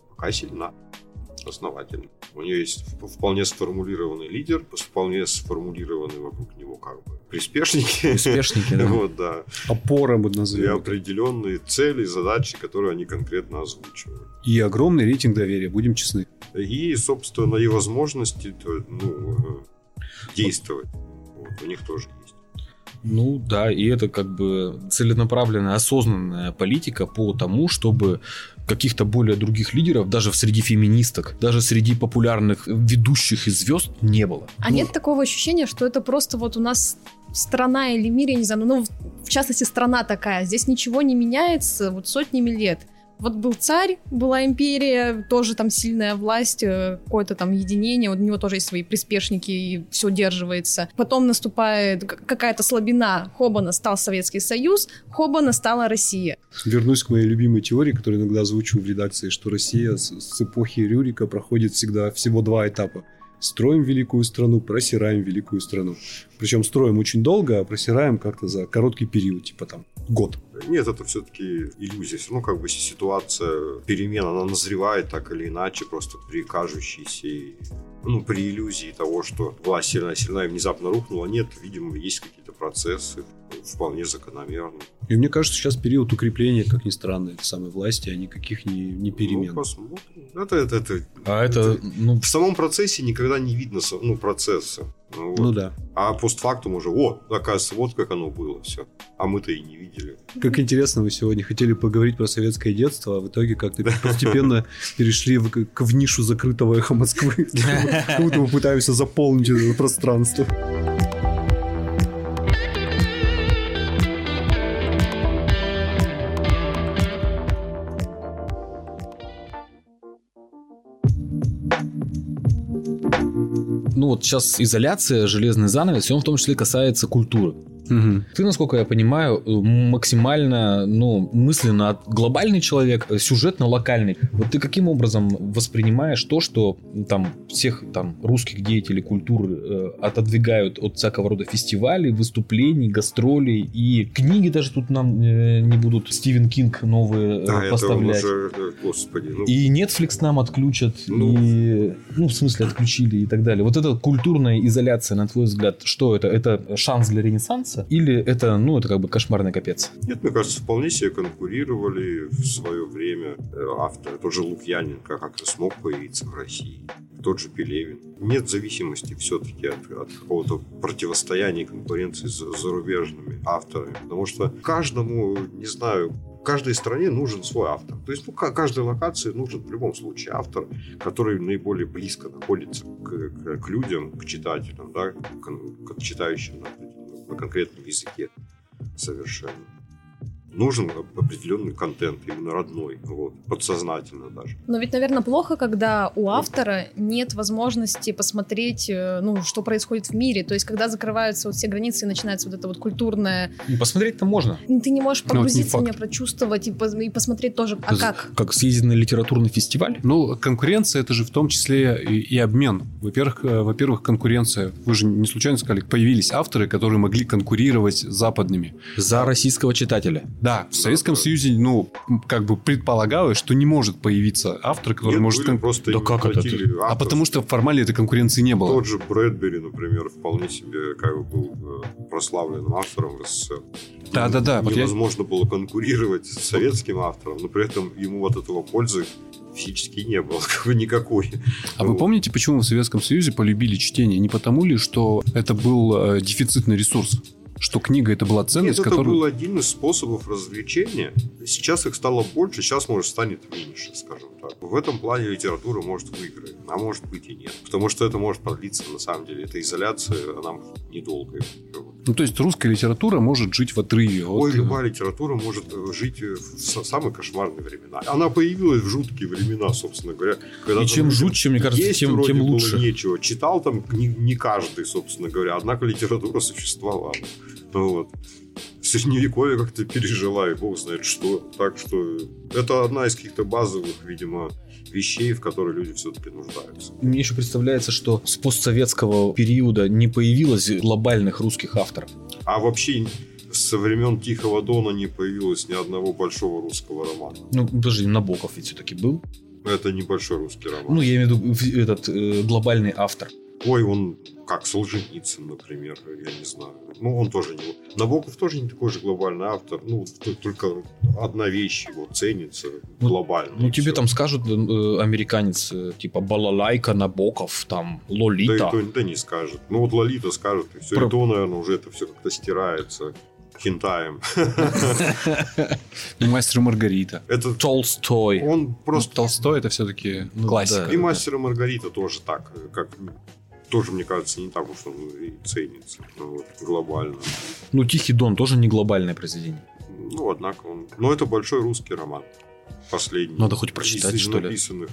пока сильна, основательно. У нее есть вполне сформулированный лидер, вполне сформулированный вокруг него как бы приспешники. Приспешники, да. Вот, да. Опора мы И назовем. определенные цели, задачи, которые они конкретно озвучивают. И огромный рейтинг доверия, будем честны. И, собственно, и возможности то, ну, э, действовать. Вот, у них тоже есть. Ну да, и это как бы целенаправленная, осознанная политика по тому, чтобы каких-то более других лидеров, даже среди феминисток, даже среди популярных ведущих и звезд не было. А Ну, нет такого ощущения, что это просто вот у нас страна или мир, я не знаю, ну, в частности, страна такая. Здесь ничего не меняется вот сотнями лет. Вот был царь, была империя, тоже там сильная власть, э, какое-то там единение, у него тоже есть свои приспешники, и все удерживается. Потом наступает какая-то слабина, Хобана стал Советский Союз, Хобана стала Россия. Вернусь к моей любимой теории, которую иногда озвучиваю в редакции, что Россия с, с эпохи Рюрика проходит всегда всего два этапа. Строим великую страну, просираем великую страну. Причем строим очень долго, а просираем как-то за короткий период, типа там год. Нет, это все-таки иллюзия. Все равно как бы ситуация перемен, она назревает так или иначе, просто при кажущейся, ну, при иллюзии того, что власть сильная, сильная и внезапно рухнула. Нет, видимо, есть какие-то процессы, вполне закономерные. И мне кажется, сейчас период укрепления, как ни странно, этой самой власти, а никаких не, не перемен. Ну, посмотрим. Это, это, это- А это, ну, В самом процессе никогда не видно ну, процесса. Ну, вот. Ну да. А постфактум уже, о, оказывается, вот как оно было все. А мы-то и не видели. Как интересно, вы сегодня хотели поговорить про советское детство, а в итоге как-то постепенно перешли в, к, в нишу закрытого эхо Москвы. Как будто мы пытаемся заполнить это пространство. Вот сейчас изоляция, железный занавес, и он в том числе касается культуры. Ты, насколько я понимаю, э, максимально, ну, мысленно глобальный человек, э, сюжетно локальный. Вот ты каким образом воспринимаешь то, что там всех там русских деятелей культуры э, отодвигают от всякого рода фестивалей, выступлений, гастролей и книги даже тут нам э, не будут Стивен Кинг новые э, он поставлять. уже, э, господи, ну, И Netflix нам отключат, Ну. и, ну, в смысле, отключили и так далее. Вот эта культурная изоляция, на твой взгляд, что это? Это шанс для ренессанса? Или это, ну, это как бы кошмарный капец? Нет, мне кажется, вполне себе конкурировали в свое время э, авторы. Тот же Лукьяненко как-то смог появиться в России. Тот же Пелевин. Нет зависимости все-таки от, от какого-то противостояния и конкуренции с зарубежными авторами. Потому что каждому, не знаю, каждой стране нужен свой автор. То есть ну, ка- каждой локации нужен в любом случае автор, который наиболее близко находится к, к- к людям, к читателям, да, к, к читающим на, на конкретном языке совершенно. Нужен определенный контент, именно родной, вот, подсознательно даже. Но ведь, наверное, плохо, когда у автора нет возможности посмотреть, э, ну, что происходит в мире. То есть, когда закрываются вот все границы и начинается вот это вот культурное... Ну, Посмотреть-то можно. Ты не можешь Ну, погрузиться в нее, прочувствовать и, и посмотреть тоже, а как? Как съездить на литературный фестиваль? Ну, конкуренция это же в том числе и, и обмен. Во-первых, э, во-первых, конкуренция. Вы же не случайно сказали, появились авторы, которые могли конкурировать с западными. За российского читателя. Да, в Советском Союзе, ну, как бы предполагалось, что не может появиться автор, который Нет, может... были просто Да как это А потому что формально этой конкуренции не было. Тот же Брэдбери, например, вполне себе как бы был э, прославленным автором в СССР. Да-да-да, вот я- Невозможно было конкурировать с советским автором, но при этом ему от этого пользы физически не было как бы никакой. А вы Вот. помните, почему в Советском Союзе полюбили чтение? Не потому ли, что это был э, дефицитный ресурс? Что книга это была ценность, Нет, это которую... был один из способов развлечения. Сейчас их стало больше, сейчас, может, станет меньше, скажем так. В этом плане литература может выиграть, а может быть и нет. Потому что это может продлиться, на самом деле. Эта изоляция, она недолгая. Ну, то есть русская литература может жить в отрыве. от, Ой, э, любая литература может э, жить э, в самые кошмарные времена. Она появилась в жуткие времена, собственно говоря. Когда И чем жутче, мне кажется, есть тем, вроде тем было лучше. нечего. Читал там не, не каждый, собственно говоря. Однако литература существовала. Вот. Средневековье как-то пережила, и бог знает что. Так что это одна из каких-то базовых, видимо, вещей, в которые люди все-таки нуждаются. Мне еще представляется, что с постсоветского периода не появилось глобальных русских авторов. А вообще со времен Тихого Дона не появилось ни одного большого русского романа. Ну, подожди, Набоков ведь все-таки был. Это небольшой русский роман. Ну, я имею в виду в- этот э, глобальный автор. Ой, он как Солженицын, например, я не знаю. Ну, он тоже не... Набоков тоже не такой же глобальный автор. Ну, только одна вещь его ценится Ну, глобально. Ну, и тебе всё. там скажут э, американец, э, типа Балалайка, Набоков, там, Да, Лолита. да не скажет. Ну, вот Лолита скажет, и все. Про- И то, наверное, уже это все как-то стирается хентаем. И мастер Маргарита. Это Толстой. он Просто просто... Толстой это все-таки Ну, классика. И мастер Маргарита тоже так, э, как тоже, мне кажется, не так уж он и ценится вот, глобально. Ну, Тихий Дон тоже не глобальное произведение. Ну, однако он... Но это большой русский роман. Последний. Надо хоть прочитать, что ли. написанных.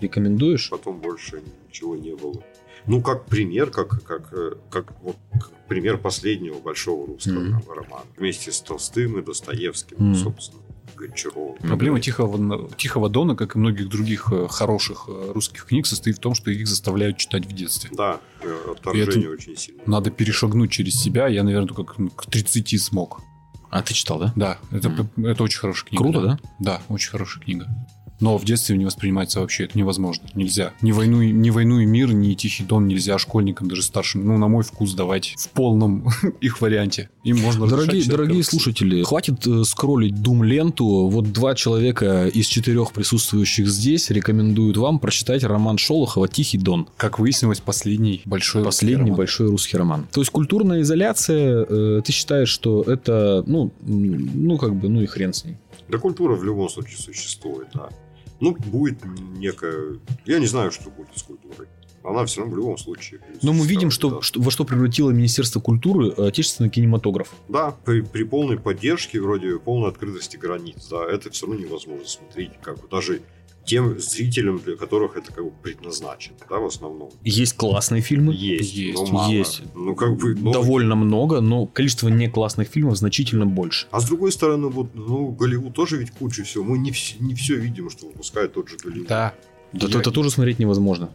Рекомендуешь? Потом больше ничего не было. Ну, как пример, как, как, э, как, вот, как пример последнего большого русского Мгм. романа. Вместе с Толстым и Достоевским, Мгм. собственно, Гончаровым. Проблема Тихого, Тихого Дона, как и многих других э, хороших э, русских книг, состоит в том, что их заставляют читать в детстве. Да, отторжение очень сильно. Надо перешагнуть через себя. Я, наверное, только к- к 30 смог. А ты читал, да? Да, это, Мгм. это очень хорошая книга. Круто, да? Да, очень хорошая книга. Но в детстве не воспринимается вообще, это невозможно. Нельзя. Ни войну, и- ни войну и мир, ни Тихий Дон нельзя школьникам, даже старшим, ну, на мой вкус, давать в полном их варианте. Им можно Дорогие, дорогие слушатели, хватит э, скроллить Дум-ленту. Вот два человека из четырех присутствующих здесь рекомендуют вам прочитать роман Шолохова «Тихий Дон». Как выяснилось, последний большой русский Последний роман. большой русский роман. То есть культурная изоляция, э, ты считаешь, что это, ну, ну как бы, ну и хрен с ней. Да культура в любом случае существует, да. Ну, будет некая... Я не знаю, что будет с культурой. Она все равно в любом случае... Но мы видим, что, существовать, что- во что превратило Министерство культуры э, отечественный кинематограф. Да, Да, при, при полной поддержке, вроде полной открытости границ, да, это все равно невозможно смотреть, как бы даже тем зрителям, для которых это как бы предназначено, да, в основном. Есть классные фильмы. Есть, есть, но мало. есть. Ну, как бы... но- Довольно много, но количество не классных фильмов значительно больше. А с другой стороны, вот, ну, Голливуд тоже ведь куча всего. Мы не, вс- не все видим, что выпускает тот же Голливуд. Да, Да Я- это тоже смотреть невозможно.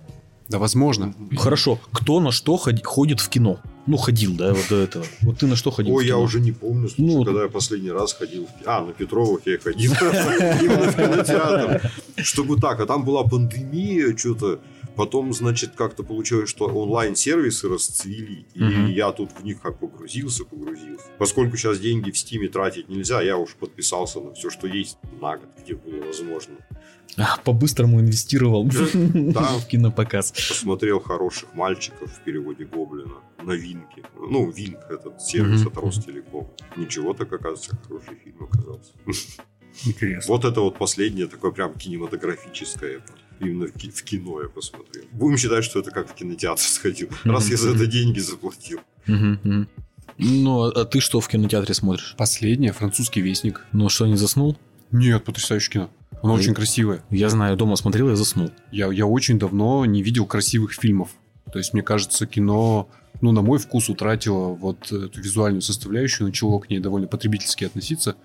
Да, возможно. Хорошо, кто на что ходи- ходит в кино? Ну, ходил, да, вот до этого. Вот ты на что ходил в Ой, я уже не помню, слушай, Ну, когда я последний раз ходил. в А, на Петровых я ходил. Именно в кинотеатр. Чтобы так, а там была пандемия, что-то. Потом, значит, как-то получилось, что онлайн-сервисы расцвели. И я тут в них как погрузился, погрузился. Поскольку сейчас деньги в Стиме тратить нельзя, я уж подписался на все, что есть на год, где было возможно. А, по-быстрому инвестировал Да. в кинопоказ. Посмотрел хороших мальчиков в переводе Гоблина. Новинки. Ну, Винк, этот сервис от Ростелеком. Ничего так, оказывается, хороший фильм оказался. Интересно. Вот это вот последнее такое прям кинематографическое. Именно в ки- в кино я посмотрел. Будем считать, что это как в кинотеатр сходил. Раз я за это деньги заплатил. Ну, а ты что в кинотеатре смотришь? Последнее, французский вестник. Ну, что, не заснул? Нет, потрясающее кино. Оно Ой. очень красивое. Я знаю, дома смотрел, я заснул. Я, я очень давно не видел красивых фильмов. То есть, мне кажется, кино, ну, на мой вкус, утратило вот эту визуальную составляющую, начало к ней довольно потребительски относиться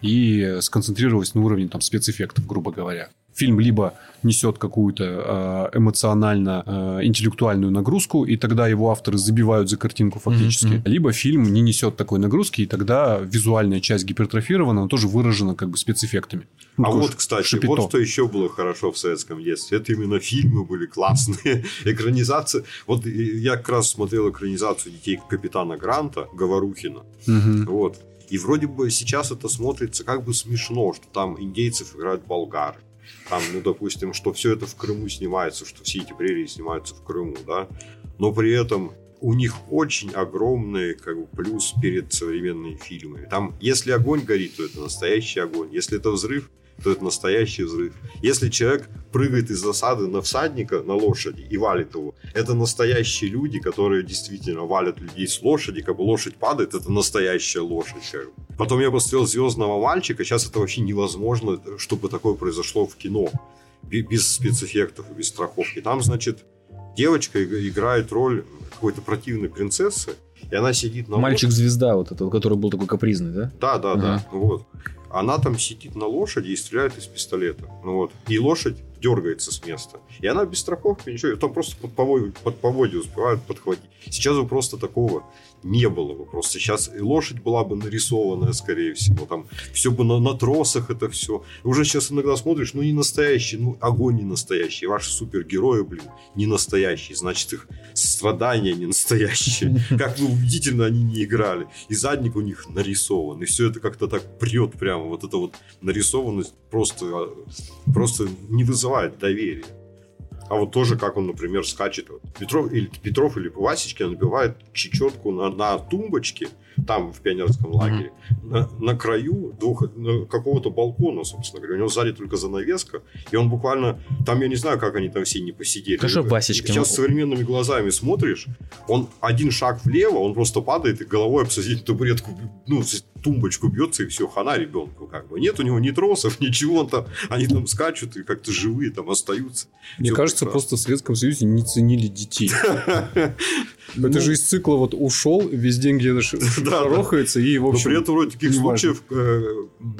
и сконцентрировалось на уровне там спецэффектов, грубо говоря. Фильм либо несет какую-то э, эмоционально-интеллектуальную нагрузку, и тогда его авторы забивают за картинку фактически. Мгм. Либо фильм не несет такой нагрузки, и тогда визуальная часть гипертрофирована, но тоже выражена как бы спецэффектами. Ну, А вот, кстати, шапито. вот что еще было хорошо в советском детстве. Это именно фильмы были классные. Экранизация. Вот и я как раз смотрел экранизацию детей капитана Гранта Говорухина. Мгм. Вот. И вроде бы сейчас это смотрится как бы смешно, что там индейцев играют болгары. Там, ну, допустим, что все это в Крыму снимается, что все эти прерии снимаются в Крыму, да. Но при этом у них очень огромный как бы, плюс перед современными фильмами. Там, если огонь горит, то это настоящий огонь. Если это взрыв, то это настоящий взрыв. Если человек прыгает из засады на всадника, на лошади и валит его, это настоящие люди, которые действительно валят людей с лошади, как бы лошадь падает, это настоящая лошадь. Потом я посмотрел «Звездного мальчика», сейчас это вообще невозможно, чтобы такое произошло в кино. Бе- Без спецэффектов и без страховки. Там, значит, девочка иг- играет роль какой-то противной принцессы, и она сидит на Мальчик-звезда вот этот, который был такой капризный, да? да, да, Ага. да. Вот. Она там сидит на лошади и стреляет из пистолета. Ну вот. И лошадь дергается с места. И она без страховки, ничего. Там просто под, поводья, под поводья успевают подхватить. Сейчас бы просто такого не было бы. Просто сейчас и лошадь была бы нарисованная, скорее всего. Там все бы на, на тросах это все. Уже сейчас иногда смотришь, ну не настоящий, ну огонь не настоящий. Ваши супергерои, блин, не настоящие. Значит, их страдания не настоящие. Как бы убедительно они не играли. И задник у них нарисован. И все это как-то так прет прямо. Вот эта вот нарисованность просто, а, просто не вызывает доверия. А вот тоже, как он, например, скачет. Вот Петров, или, Петров или Васечкин набивает чечетку на, на тумбочке, там, в пионерском лагере, на, на краю двух, на какого-то балкона, собственно говоря. У него сзади только занавеска, и он буквально... Там, я не знаю, как они там все не посидели. Конечно, Васечкин. Сейчас современными глазами смотришь, он один шаг влево, он просто падает и головой об соседнюю табуретку, ну, тумбочку бьется, и все, хана ребенку как бы. Нет у него ни тросов, ничего, он там, они там скачут и как-то живые там остаются. Мне Всё кажется, прекрасно. просто в Советском Союзе не ценили детей. Это же из цикла вот ушел, весь день где-то Да, шарохается и, в Но общем... при этом вроде таких случаев, э,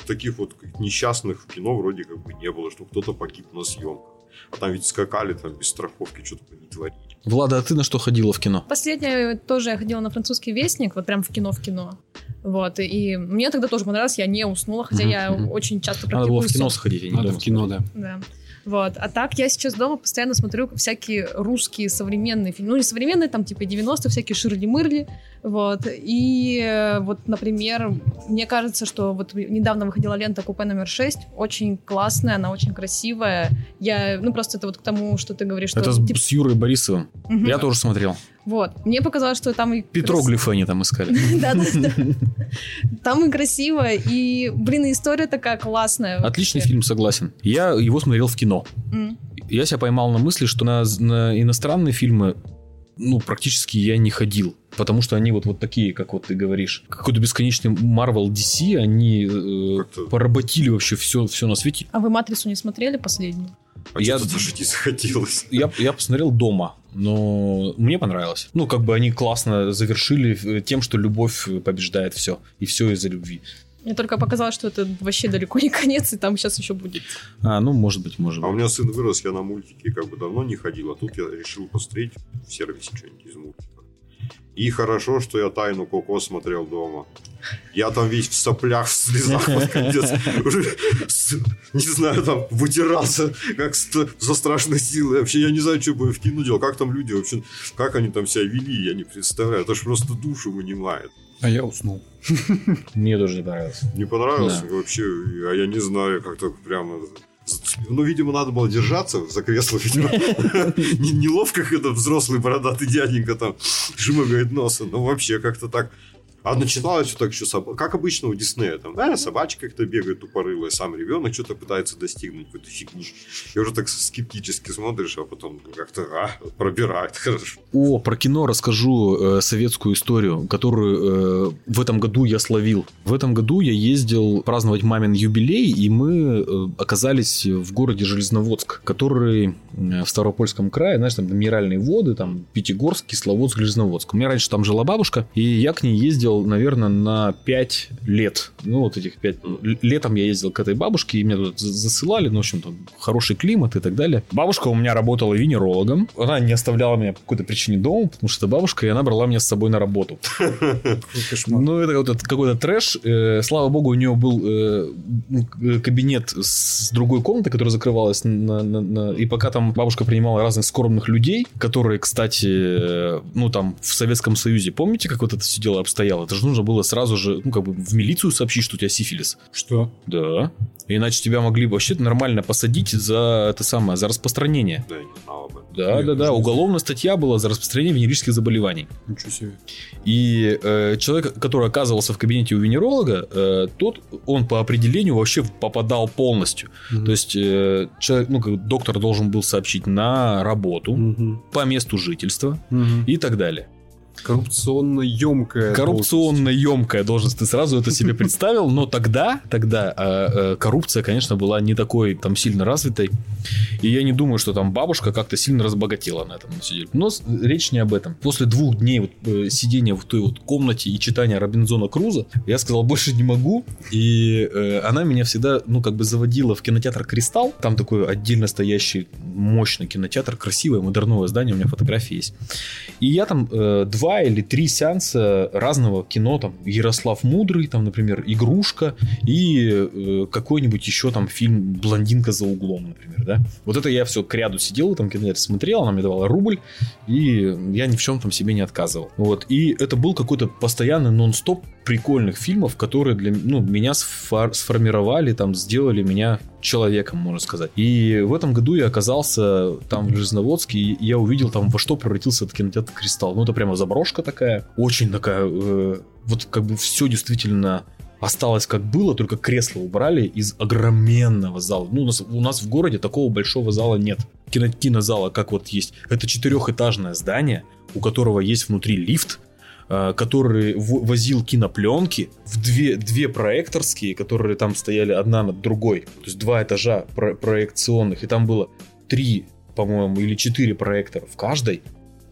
таких вот несчастных в кино вроде как бы не было, что кто-то погиб на съемках. А там ведь скакали там без страховки, что-то не творили. Влада, а ты на что ходила в кино? Последнее тоже я ходила на французский вестник, вот прям в кино в кино. Вот, и мне тогда тоже понравилось, я не уснула, хотя Мгм, я очень часто Надо было практикую в кино сходить, а не Надо дома в кино, да. Да. Вот. А так я сейчас дома постоянно смотрю всякие русские современные фильмы. Ну, не современные, там типа 90-е, всякие Ширли-Мырли. Вот. И э, вот, например, мне кажется, что вот недавно выходила лента «Купе номер 6». Очень классная, она очень красивая. Я, ну, просто это вот к тому, что ты говоришь, что... Это с, типа, с Юрой Борисовым. мгм. Я тоже смотрел. Вот. Мне показалось, что там и... крас- Петроглифы они там искали. Да-да-да. Там и красиво, и, блин, и история такая классная. Отличный фильм, согласен. Я его смотрел в кино. Я себя поймал на мысли, что на, на иностранные фильмы ну, практически я не ходил. Потому что они вот, вот такие, как вот ты говоришь. Какой-то бесконечный Marvel DC, они э, поработили вообще все, все на свете. А вы «Матрицу» не смотрели последнюю? А Я- что-то даже не захотелось. Я, я посмотрел дома, но мне понравилось. Ну, как бы они классно завершили э, тем, что любовь побеждает все. И все из-за любви. Мне только показалось, что это вообще далеко не конец, и там сейчас еще будет. А, ну, может быть, может А у быть. меня сын вырос, я на мультики как бы давно не ходил, а тут я решил посмотреть в сервисе что-нибудь из мультика. И хорошо, что я тайну Коко смотрел дома. Я там весь в соплях, в слезах под конец. Уже, не знаю, там вытирался как со страшной силой. Вообще, я не знаю, что бы я в кино делал. Как там люди вообще, как они там себя вели, я не представляю. Это ж просто душу вынимает. А я уснул. Мне тоже не понравилось. Не понравилось Да. вообще, а я не знаю, как-то прямо... Ну, видимо, надо было держаться за кресло, видимо. Не- Неловко, когда взрослый бородатый дяденька там шмыгает носом. Ну, вообще, как-то так А начиналось все так еще, соб- как обычно у Диснея, там, да, собачка как-то бегает тупорылая, сам ребенок что-то пытается достигнуть этой фигни. И уже так скептически смотришь, а потом как-то, а, пробирает, хорошо. О, про кино расскажу э, советскую историю, которую э, в этом году я словил. В этом году я ездил праздновать мамин юбилей, и мы э, оказались в городе Железноводск, который в Ставропольском крае, знаешь, там минеральные воды, там Пятигорск, Кисловодск, Железноводск. У меня раньше там жила бабушка, и я к ней ездил, наверное, на 5 лет. Ну, вот этих 5. Летом я ездил к этой бабушке, и меня тут за- засылали, ну, в общем, там хороший климат и так далее. Бабушка у меня работала венерологом. Она не оставляла меня по какой-то причине дома, потому что это бабушка, и она брала меня с собой на работу. Ну, это вот какой-то трэш. Э, Слава богу, у нее был э, к- кабинет с другой комнатой, которая закрывалась. И пока там бабушка принимала разных скорбных людей, которые, кстати, э, ну, там, в Советском Союзе, помните, как вот это все дело обстояло? Это же нужно было сразу же, ну, как бы в милицию сообщить, что у тебя сифилис. Что? Да. Иначе тебя могли вообще нормально посадить за это самое, за распространение. Да, я не знал об этом. Да, Нет, да, да. не Уголовная статья была за распространение венерических заболеваний. Ничего себе. И э, человек, который оказывался в кабинете у венеролога, э, тот, он по определению вообще попадал полностью. То есть э, человек, ну, как доктор должен был сообщить на работу, Мгм. по месту жительства Мгм. и так далее. Коррупционно емкая. Коррупционно емкая должность, ты сразу это себе представил, но тогда, тогда э, э, коррупция, конечно, была не такой там сильно развитой, и я не думаю, что там бабушка как-то сильно разбогатела на этом сидели. Но речь не об этом. После двух дней вот, э, сидения в той вот комнате и читания Робинзона Круза, я сказал, больше не могу, и э, она меня всегда, ну, как бы заводила в кинотеатр «Кристалл», там такой отдельно стоящий мощный кинотеатр, красивое, модерновое здание, у меня фотографии есть. И я там э, два или три сеанса разного кино, там Ярослав Мудрый, там, например, Игрушка и э, какой-нибудь еще там фильм Блондинка за углом, например, да. Вот это я все к ряду сидел в этом кинотеатре, смотрел, она мне давала рубль, и я ни в чем там себе не отказывал. Вот. И это был какой-то постоянный нон-стоп прикольных фильмов, которые для ну, меня сфор- сформировали, там, сделали меня человеком, можно сказать. И в этом году я оказался там в Железноводске, и я увидел там, во что превратился этот кинотеатр «Кристалл». Ну, это прямо заброшка такая, очень такая, э, вот как бы все действительно осталось как было, только кресла убрали из огроменного зала. Ну, у нас, у нас в городе такого большого зала нет. Кино, кинозала, как вот есть. Это четырехэтажное здание, у которого есть внутри лифт, который в- возил кинопленки в две, две проекторские, которые там стояли одна над другой. То есть два этажа про- проекционных, и там было три, по-моему, или четыре проектора в каждой.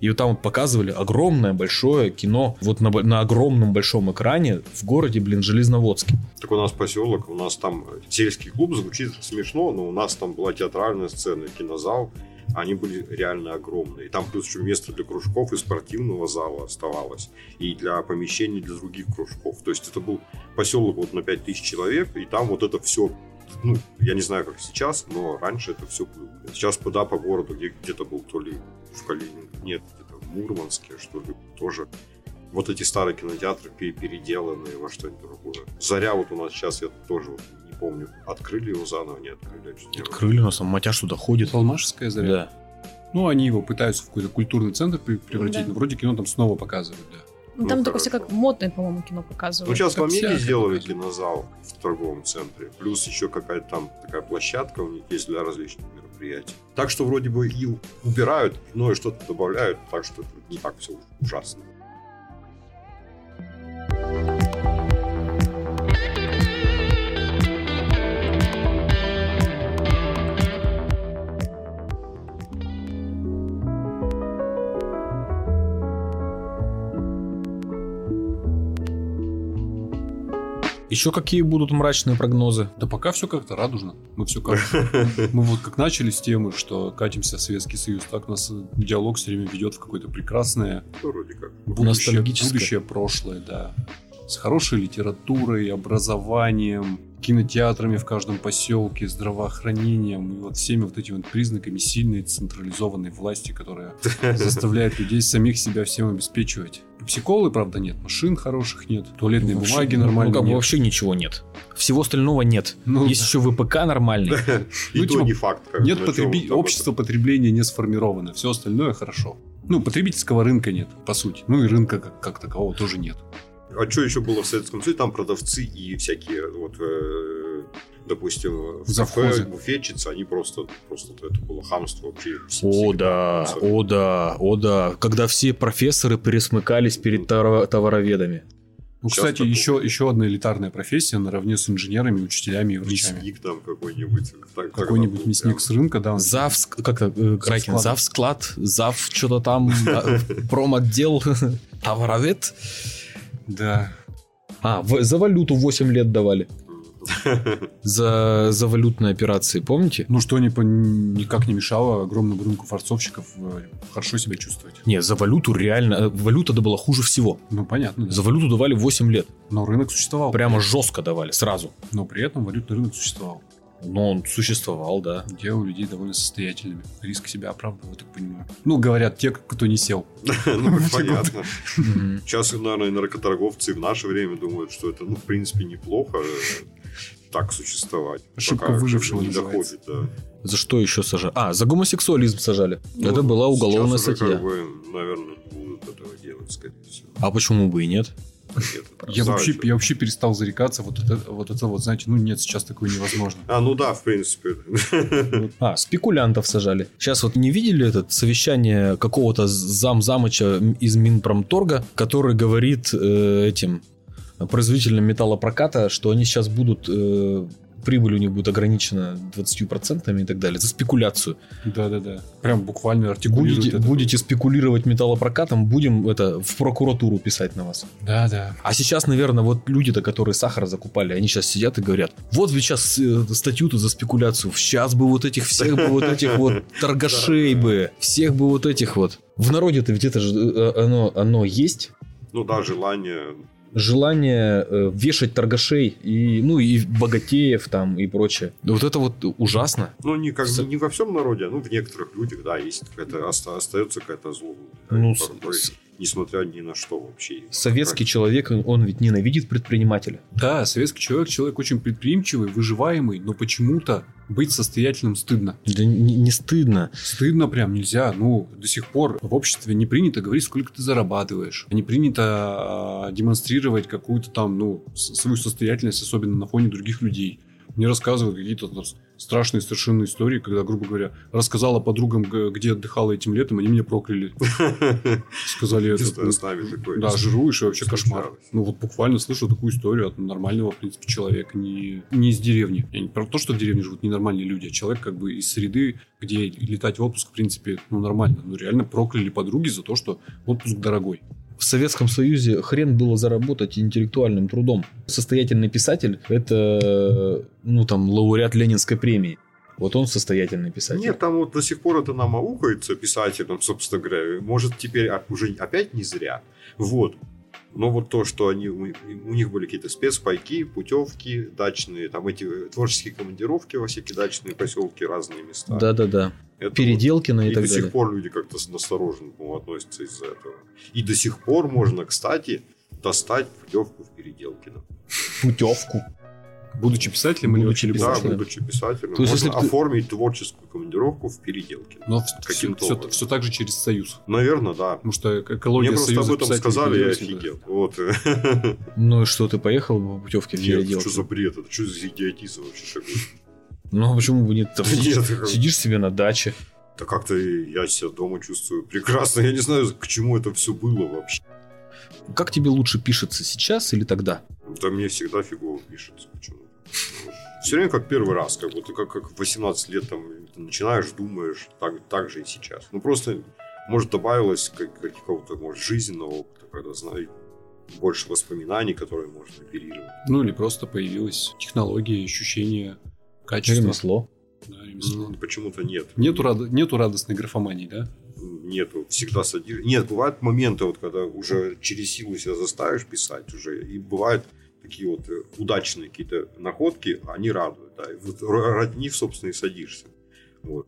И вот там вот показывали огромное большое кино вот на, на огромном большом экране в городе, блин, Железноводске. Так у нас поселок, у нас там сельский клуб, звучит смешно, но у нас там была театральная сцена, кинозал, они были реально огромные. И там плюс еще место для кружков и спортивного зала оставалось, и для помещений для других кружков. То есть это был поселок вот на 5000 человек, и там вот это все ну, я не знаю, как сейчас, но раньше это все было. Сейчас куда по городу, где где-то был то ли в Калининграде, нет, где-то в Мурманске, что ли, тоже вот эти старые кинотеатры пе- переделанные во что-нибудь другое. Заря вот у нас сейчас, я тоже вот не помню, открыли его заново, не открыли. не Открыли у нас там матяж туда ходит. Салмашевская заря. Да. Ну, они его пытаются в какой-то культурный центр пре- превратить, Да. но вроде кино там снова показывают, да. Ну, Ну, там только все как модное, по-моему, кино Ну, показывают. сейчас в Как Америке всякое сделали показывают. кинозал в торговом центре. Плюс еще какая-то там такая площадка у них есть для различных мероприятий. Так что вроде бы и убирают, но и что-то добавляют, так что не так все ужасно. Еще какие будут мрачные прогнозы? Да пока все как-то радужно. Мы все как... Мы вот как начали с темы, что катимся в Советский Союз, так нас диалог все время ведет в какое-то прекрасное Ну, вроде как. будущее, будущее прошлое, да. С хорошей литературой, образованием, кинотеатрами в каждом поселке, здравоохранением и вот всеми вот этими вот признаками сильной централизованной власти, которая заставляет людей самих себя всем обеспечивать. Пепсиколы, правда, нет, машин хороших нет, туалетной Вообще- бумаги ну, нормально как бы нет. вообще ничего нет. Всего остального нет. Ну, Есть еще ВПК нормальный. И Ну, то не факт. Нет общество потребления не сформировано, все остальное хорошо. Ну, потребительского рынка нет, по сути. Ну и рынка как, как такового тоже нет. А что еще было в Советском Союзе? Там продавцы и всякие вот э, допустим, в Завхозы. кафе буфетчицы, они просто, просто это было хамство вообще. О, да, о, да, о, да. Когда все профессоры пересмыкались перед товар- товароведами. Ну, Сейчас кстати, такого еще, еще одна элитарная профессия наравне с инженерами, учителями и врачами. Мясник там какой-нибудь. Так- Какой-нибудь мясник прям. с рынка, да. он- Зав, как то э, Кракен, Завсклад. завсклад, зав, что-то там, промотдел, товаровед. Да. А, в- за валюту 8 лет давали. За, за валютные операции, помните? Ну, что не, никак не мешало огромному рынку форцовщиков э, хорошо себя чувствовать. Не, за валюту реально, э, валюта да была хуже всего. Ну, понятно, да. За валюту давали 8 лет. Но рынок существовал. Прямо жестко давали, сразу. Но при этом валютный рынок существовал. Но он существовал, да. Делал людей довольно состоятельными. Риск себя оправдывал, я так понимаю. Ну, говорят те, кто не сел. Ну, понятно. Мгм. Сейчас, наверное, наркоторговцы в наше время думают, что это, ну, в принципе, неплохо так существовать. Ошибка Пока выжившего не доходит, да. За что еще сажали? А, за гомосексуализм сажали. Ну, Это была уголовная статья. как бы, наверное, не будут этого делать, скорее всего. А почему бы и нет? Я вообще, я вообще перестал зарекаться. Вот это, вот это вот, знаете, ну нет, сейчас такое невозможно. А, ну да, в принципе. А, спекулянтов сажали. Сейчас вот не видели этот совещание какого-то зам-замыча из Минпромторга, который говорит э, этим производителям металлопроката, что они сейчас будут э, прибыль у них будет ограничена 20% и так далее, за спекуляцию. Да-да-да. Прям буквально артикулирует Будете, это. будете спекулировать металлопрокатом, будем это в прокуратуру писать на вас. Да-да. А сейчас, наверное, вот люди-то, которые сахар закупали, они сейчас сидят и говорят, вот вы сейчас э, статью-то за спекуляцию, сейчас бы вот этих всех бы вот этих вот торгашей бы, всех бы вот этих вот. В народе-то ведь это же э, оно, оно есть, Ну да, желание. Желание э, вешать торгашей и, ну, и богатеев там и прочее. Вот это вот ужасно. Ну, не, как, не во всем народе, а ну, в некоторых людях, да, есть какая-то, оста- остается какая-то злоба. да, Ну, порой, с- с- несмотря ни на что вообще. Советский человек, он- ведь ненавидит предпринимателя. Да, советский человек, человек очень предприимчивый, выживаемый, но почему-то быть состоятельным стыдно. Да не, не стыдно. Стыдно прям нельзя. Ну, до сих пор в обществе не принято говорить, сколько ты зарабатываешь. Не принято а, демонстрировать какую-то там, ну, свою состоятельность, особенно на фоне других людей. Мне рассказывают какие-то страшные совершенно истории, когда, грубо говоря, рассказала подругам, где отдыхала этим летом, они меня прокляли. Сказали это. Единственное, с нами такое. Да, жируешь и вообще кошмар. Ну вот буквально слышу такую историю от нормального, в принципе, человека, не, не из деревни. Я не про то, что в деревне живут ненормальные люди, а человек как бы из среды, где летать в отпуск, в принципе, ну нормально. Ну реально прокляли подруги за то, что отпуск дорогой. В Советском Союзе хрен было заработать интеллектуальным трудом. Состоятельный писатель – это, ну, там, лауреат Ленинской премии. Вот он состоятельный писатель. Нет, там вот до сих пор это нам аукается писателям, собственно говоря. Может, теперь а- уже опять не зря. Вот. Но вот то, что они, у у них были какие-то спецпайки, путевки дачные, там эти творческие командировки во всякие дачные поселки, разные места. Да-да-да. Это Переделкина вот- и, и так до далее. сих пор люди как-то настороженно по-моему, относятся из-за этого. И до сих пор можно, кстати, достать путевку в Переделкино. Путевку. Будучи писателем или Будучи вообще Да, Писателем. писателем. будучи писателем, То есть, можно если ты- оформить творческую командировку в Переделкино. Но Каким-то все, образом. все так же через союз. Наверное, да. Потому что экология Мне просто об этом сказали, я перевелась, да. офигел. Вот. Ну и что, ты поехал по путевке в Нет, переделку? что за бред? Это что за идиотизм вообще? Ну, а почему бы нет? Да нет, сидишь себе на даче. Да как-то я себя дома чувствую прекрасно. Я не знаю, к чему это все было вообще. Как тебе лучше пишется, сейчас или тогда? Да мне всегда фигово пишется почему-то. Все время как первый раз, как будто как, как в 18 лет там ты начинаешь, думаешь, так, так же и сейчас. Ну просто, может, добавилось как- какого-то, может, жизненного опыта, когда знаю больше воспоминаний, которые можно оперировать. Ну или просто появилась технология, ощущение качества. Ремесло. Да, ремесло. Ну, почему-то нет. Нету, рад- нету радостной графомании, да? Нету. Всегда садишь. Нет, бывают моменты, вот, когда уже через силу себя заставишь писать уже. И бывают такие вот э, удачные какие-то находки, они радуют. Да. И вот них, собственно, и садишься. Вот.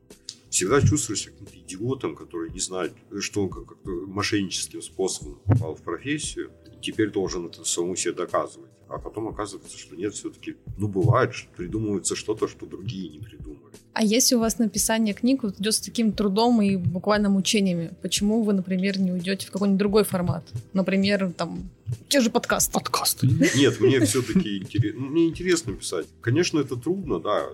Всегда чувствуешь себя каким-то идиотом, который не знает, что он как мошенническим способом попал в профессию, и теперь должен это самому себе доказывать. А потом оказывается, что нет, все-таки, ну, бывает, что придумывается что-то, что другие не придумали. А если у вас написание книг вот идет с таким трудом и буквально мучениями, почему вы, например, не уйдете в какой-нибудь другой формат? Например, там, те же подкасты. Подкасты. Нет, мне все-таки интересно, мне интересно писать. Конечно, это трудно, да.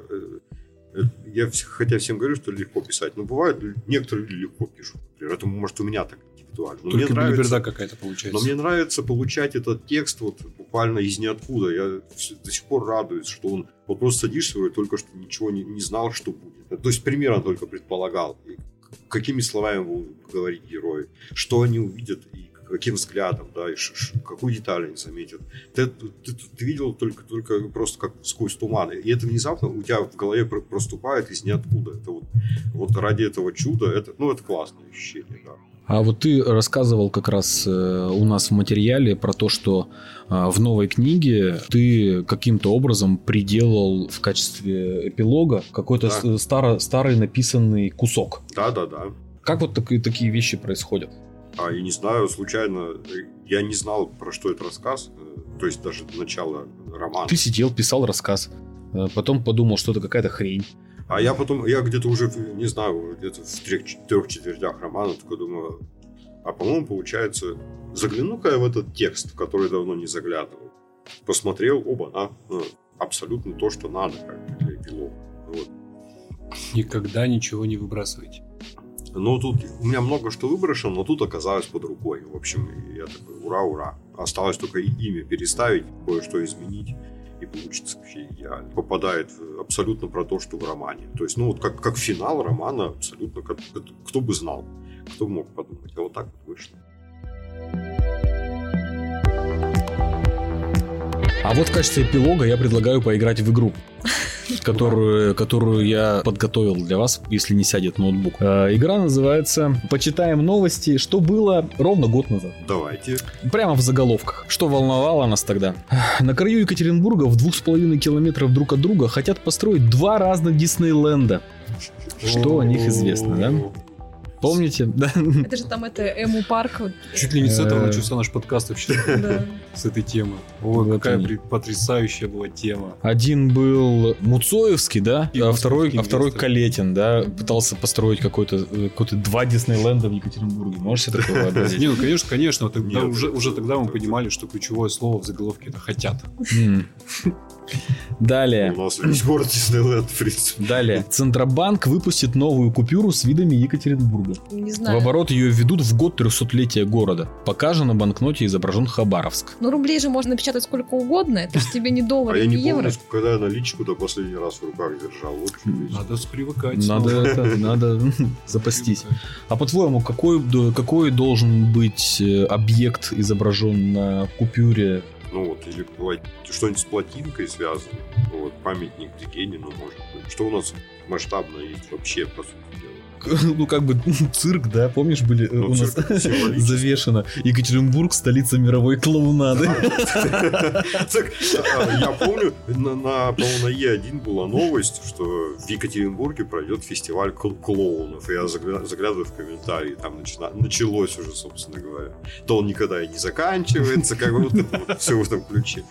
Я хотя всем говорю, что легко писать, но бывает, некоторые люди легко пишут. Например, это может у меня так индивидуально. Но Только мне нравится, какая-то получается. но мне нравится получать этот текст вот буквально из ниоткуда. Я до сих пор радуюсь, что он вот просто садишься, вроде только что ничего не, не знал, что будет. То есть примерно только предполагал, и какими словами будут говорить герои, что они увидят и каким взглядом, да, и какую деталь они заметят. Ты, ты- ты видел только, только просто как сквозь туман. И это внезапно у тебя в голове про- проступает из ниоткуда. Это вот, вот ради этого чуда, это, ну, это классное ощущение, да. А вот ты рассказывал как раз э, у нас в материале про то, что э, в новой книге ты каким-то образом приделал в качестве эпилога какой-то Да. старо, старый написанный кусок. Да, да, да. Как вот такие, такие вещи происходят? А я не знаю, случайно, я не знал, про что это рассказ, э, то есть даже начало романа. Ты сидел, писал рассказ, э, потом подумал, что это какая-то хрень. А я потом, я где-то уже, не знаю, где-то в трех, трех четвертях романа такой думаю, а по-моему, получается, загляну-ка я в этот текст, в который давно не заглядывал. Посмотрел, оба, а, ну, абсолютно то, что надо как для эпилога. Вот. Никогда ничего не выбрасывайте. Но тут у меня много что выброшено, но тут оказалось под рукой. В общем, я такой, ура, ура. Осталось только имя переставить, кое-что изменить, и получится вообще идеально. Попадает абсолютно про то, что в романе. То есть, ну, вот как, как финал романа, абсолютно, как, как- кто бы знал, кто бы мог подумать. А вот так вот вышло. А вот в качестве эпилога я предлагаю поиграть в игру, которую, которую я подготовил для вас, если не сядет ноутбук. Э, Игра называется «Почитаем новости. Что было ровно год назад». Давайте. Прямо в заголовках. Что волновало нас тогда? На краю Екатеринбурга в двух с половиной километров друг от друга хотят построить два разных Диснейленда. Что о них известно, да? Помните? Да. Это же там это Эму парк. вот, Чуть ли не с этого Э. начался наш подкаст вообще, да. с этой темы. Ой, Вот какая они. потрясающая была тема. Один был Муцоевский, да, И а второй, а второй. Калетин, да, пытался построить какой-то, э, какой-то два Диснейленда в Екатеринбурге. Можешь себе такое вообразить? Не, ну конечно, конечно, тогда Нет, уже, тогда мы понимали, что ключевое слово в заголовке это хотят. Далее. У нас весь город Диснейленд, в принципе. Далее. Центробанк выпустит новую купюру с видами Екатеринбурга. Не В знаю. оборот ее введут в год 300-летия города. Пока же на банкноте изображен Хабаровск. Ну, рублей же можно напечатать сколько угодно. Это же тебе не А доллар я и не евро. помню, когда я наличку до последний раз в руках держал. Вот. Надо привыкать. Надо, это, надо запастись. А по-твоему, какой, какой должен быть э, объект изображен на купюре? Ну вот, или что-нибудь с плотинкой связано. Вот, памятник Дегенину, может быть. Что у нас масштабно есть вообще, по сути дела. Ну, как бы цирк, да? Помнишь, были э, Ну, у нас завешено Екатеринбург, столица мировой клоунады. А, Я помню, на, по-моему, на Е1 была новость, что в Екатеринбурге пройдет фестиваль кл- клоунов. Я загля- заглядываю в комментарии, там началось уже, собственно говоря. То он никогда и не заканчивается, как будто все в этом ключе.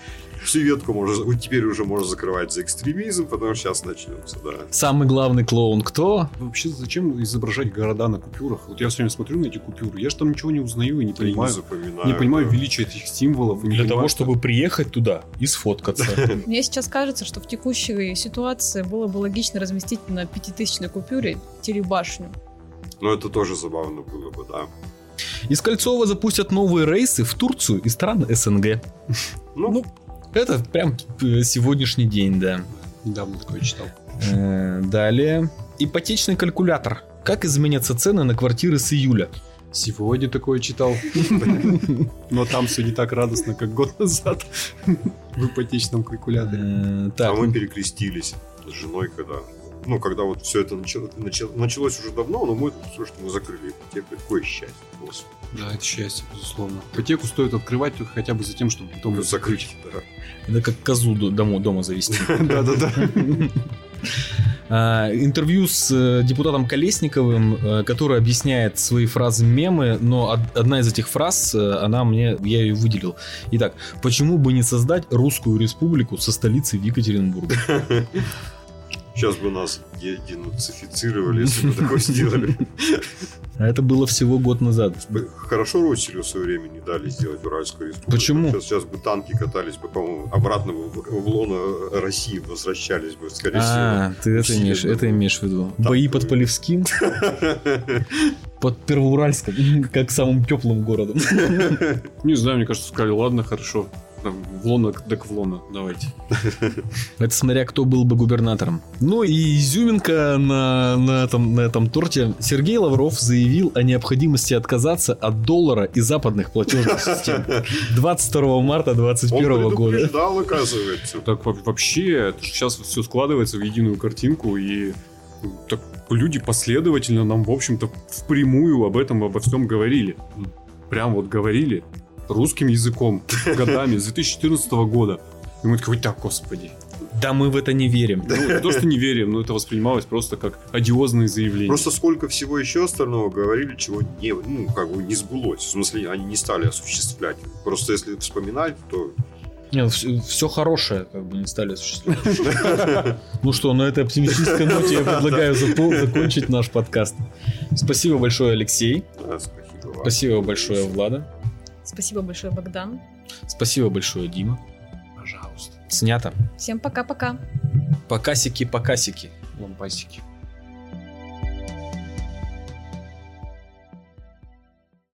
Всю ветку можно, теперь уже можно закрывать за экстремизм, потому что сейчас начнется, да. Самый главный клоун кто? Вообще, зачем изображать города на купюрах? Вот я все время смотрю на эти купюры, я же там ничего не узнаю и не Я не понимаю. запоминаю. Не понимаю да. величия этих символов. Для понимаю, того, что- чтобы приехать туда и сфоткаться. Мне сейчас кажется, что в текущей ситуации было бы логично разместить на пятитысячной купюре телебашню. Ну, это тоже забавно было бы, да. Из Кольцова запустят новые рейсы в Турцию и страны СНГ. Ну, Ну, Это прям э, сегодняшний день, да. Недавно такое читал. Э, Далее. Ипотечный калькулятор. Как изменятся цены на квартиры с июля? Сегодня такое читал. Но там все не так радостно, как год назад в ипотечном калькуляторе. Э, а мы перекрестились с женой, когда... Ну, когда вот все это начало- начало- началось уже давно, но мы, что мы закрыли ипотеку. Какое счастье, господи. Да, это счастье, безусловно. Ипотеку стоит открывать только хотя бы за тем, чтобы потом ее Закрыть, да. это как козу до- дома, завести. Да-да-да. А, Интервью с э, депутатом Колесниковым, э, который объясняет свои фразы мемы, но од- одна из этих фраз, э, она мне, я ее выделил. Итак, почему бы не создать русскую республику со столицей в Екатеринбурге? Сейчас бы нас денацифицировали, если бы такое сделали. А это было всего год назад. Хорошо Росселю в свое время не дали сделать Уральскую республику. Почему? Сейчас, сейчас бы танки катались бы, по-моему, обратно в, в лоно России возвращались бы, скорее А, ты это имеешь, это имеешь в виду. Да. Бои под Полевским, под Первоуральском, как самым теплым городом. Не знаю, мне кажется, сказали, ладно, хорошо. В лоно, так в лоно, давайте. Это смотря кто был бы губернатором. Ну и изюминка на, на, этом, на этом торте. Сергей Лавров заявил о необходимости отказаться от доллара и западных платежных систем. 22 марта Он 2021 года. предупреждал, оказывается. Так во- вообще, сейчас все складывается в единую картинку, и ну, так люди последовательно нам, в общем-то, впрямую об этом, обо всем говорили. Прям вот говорили русским языком годами, с 2014 года. И мы такие, так, господи. Да мы в это не верим. Ну, не то, что не верим, но это воспринималось просто как одиозные заявления. Просто сколько всего еще остального говорили, чего не, ну, как бы не сбылось. В смысле, они не стали осуществлять. Просто если вспоминать, то все, хорошее как бы не стали осуществлять. Ну что, на этой оптимистической ноте я предлагаю закончить наш подкаст. Спасибо большое, Алексей. Спасибо большое, Влада. Спасибо большое, Богдан. Спасибо большое, Дима. Пожалуйста. Снято. Всем пока-пока. Покасики, покасики. Лампасики.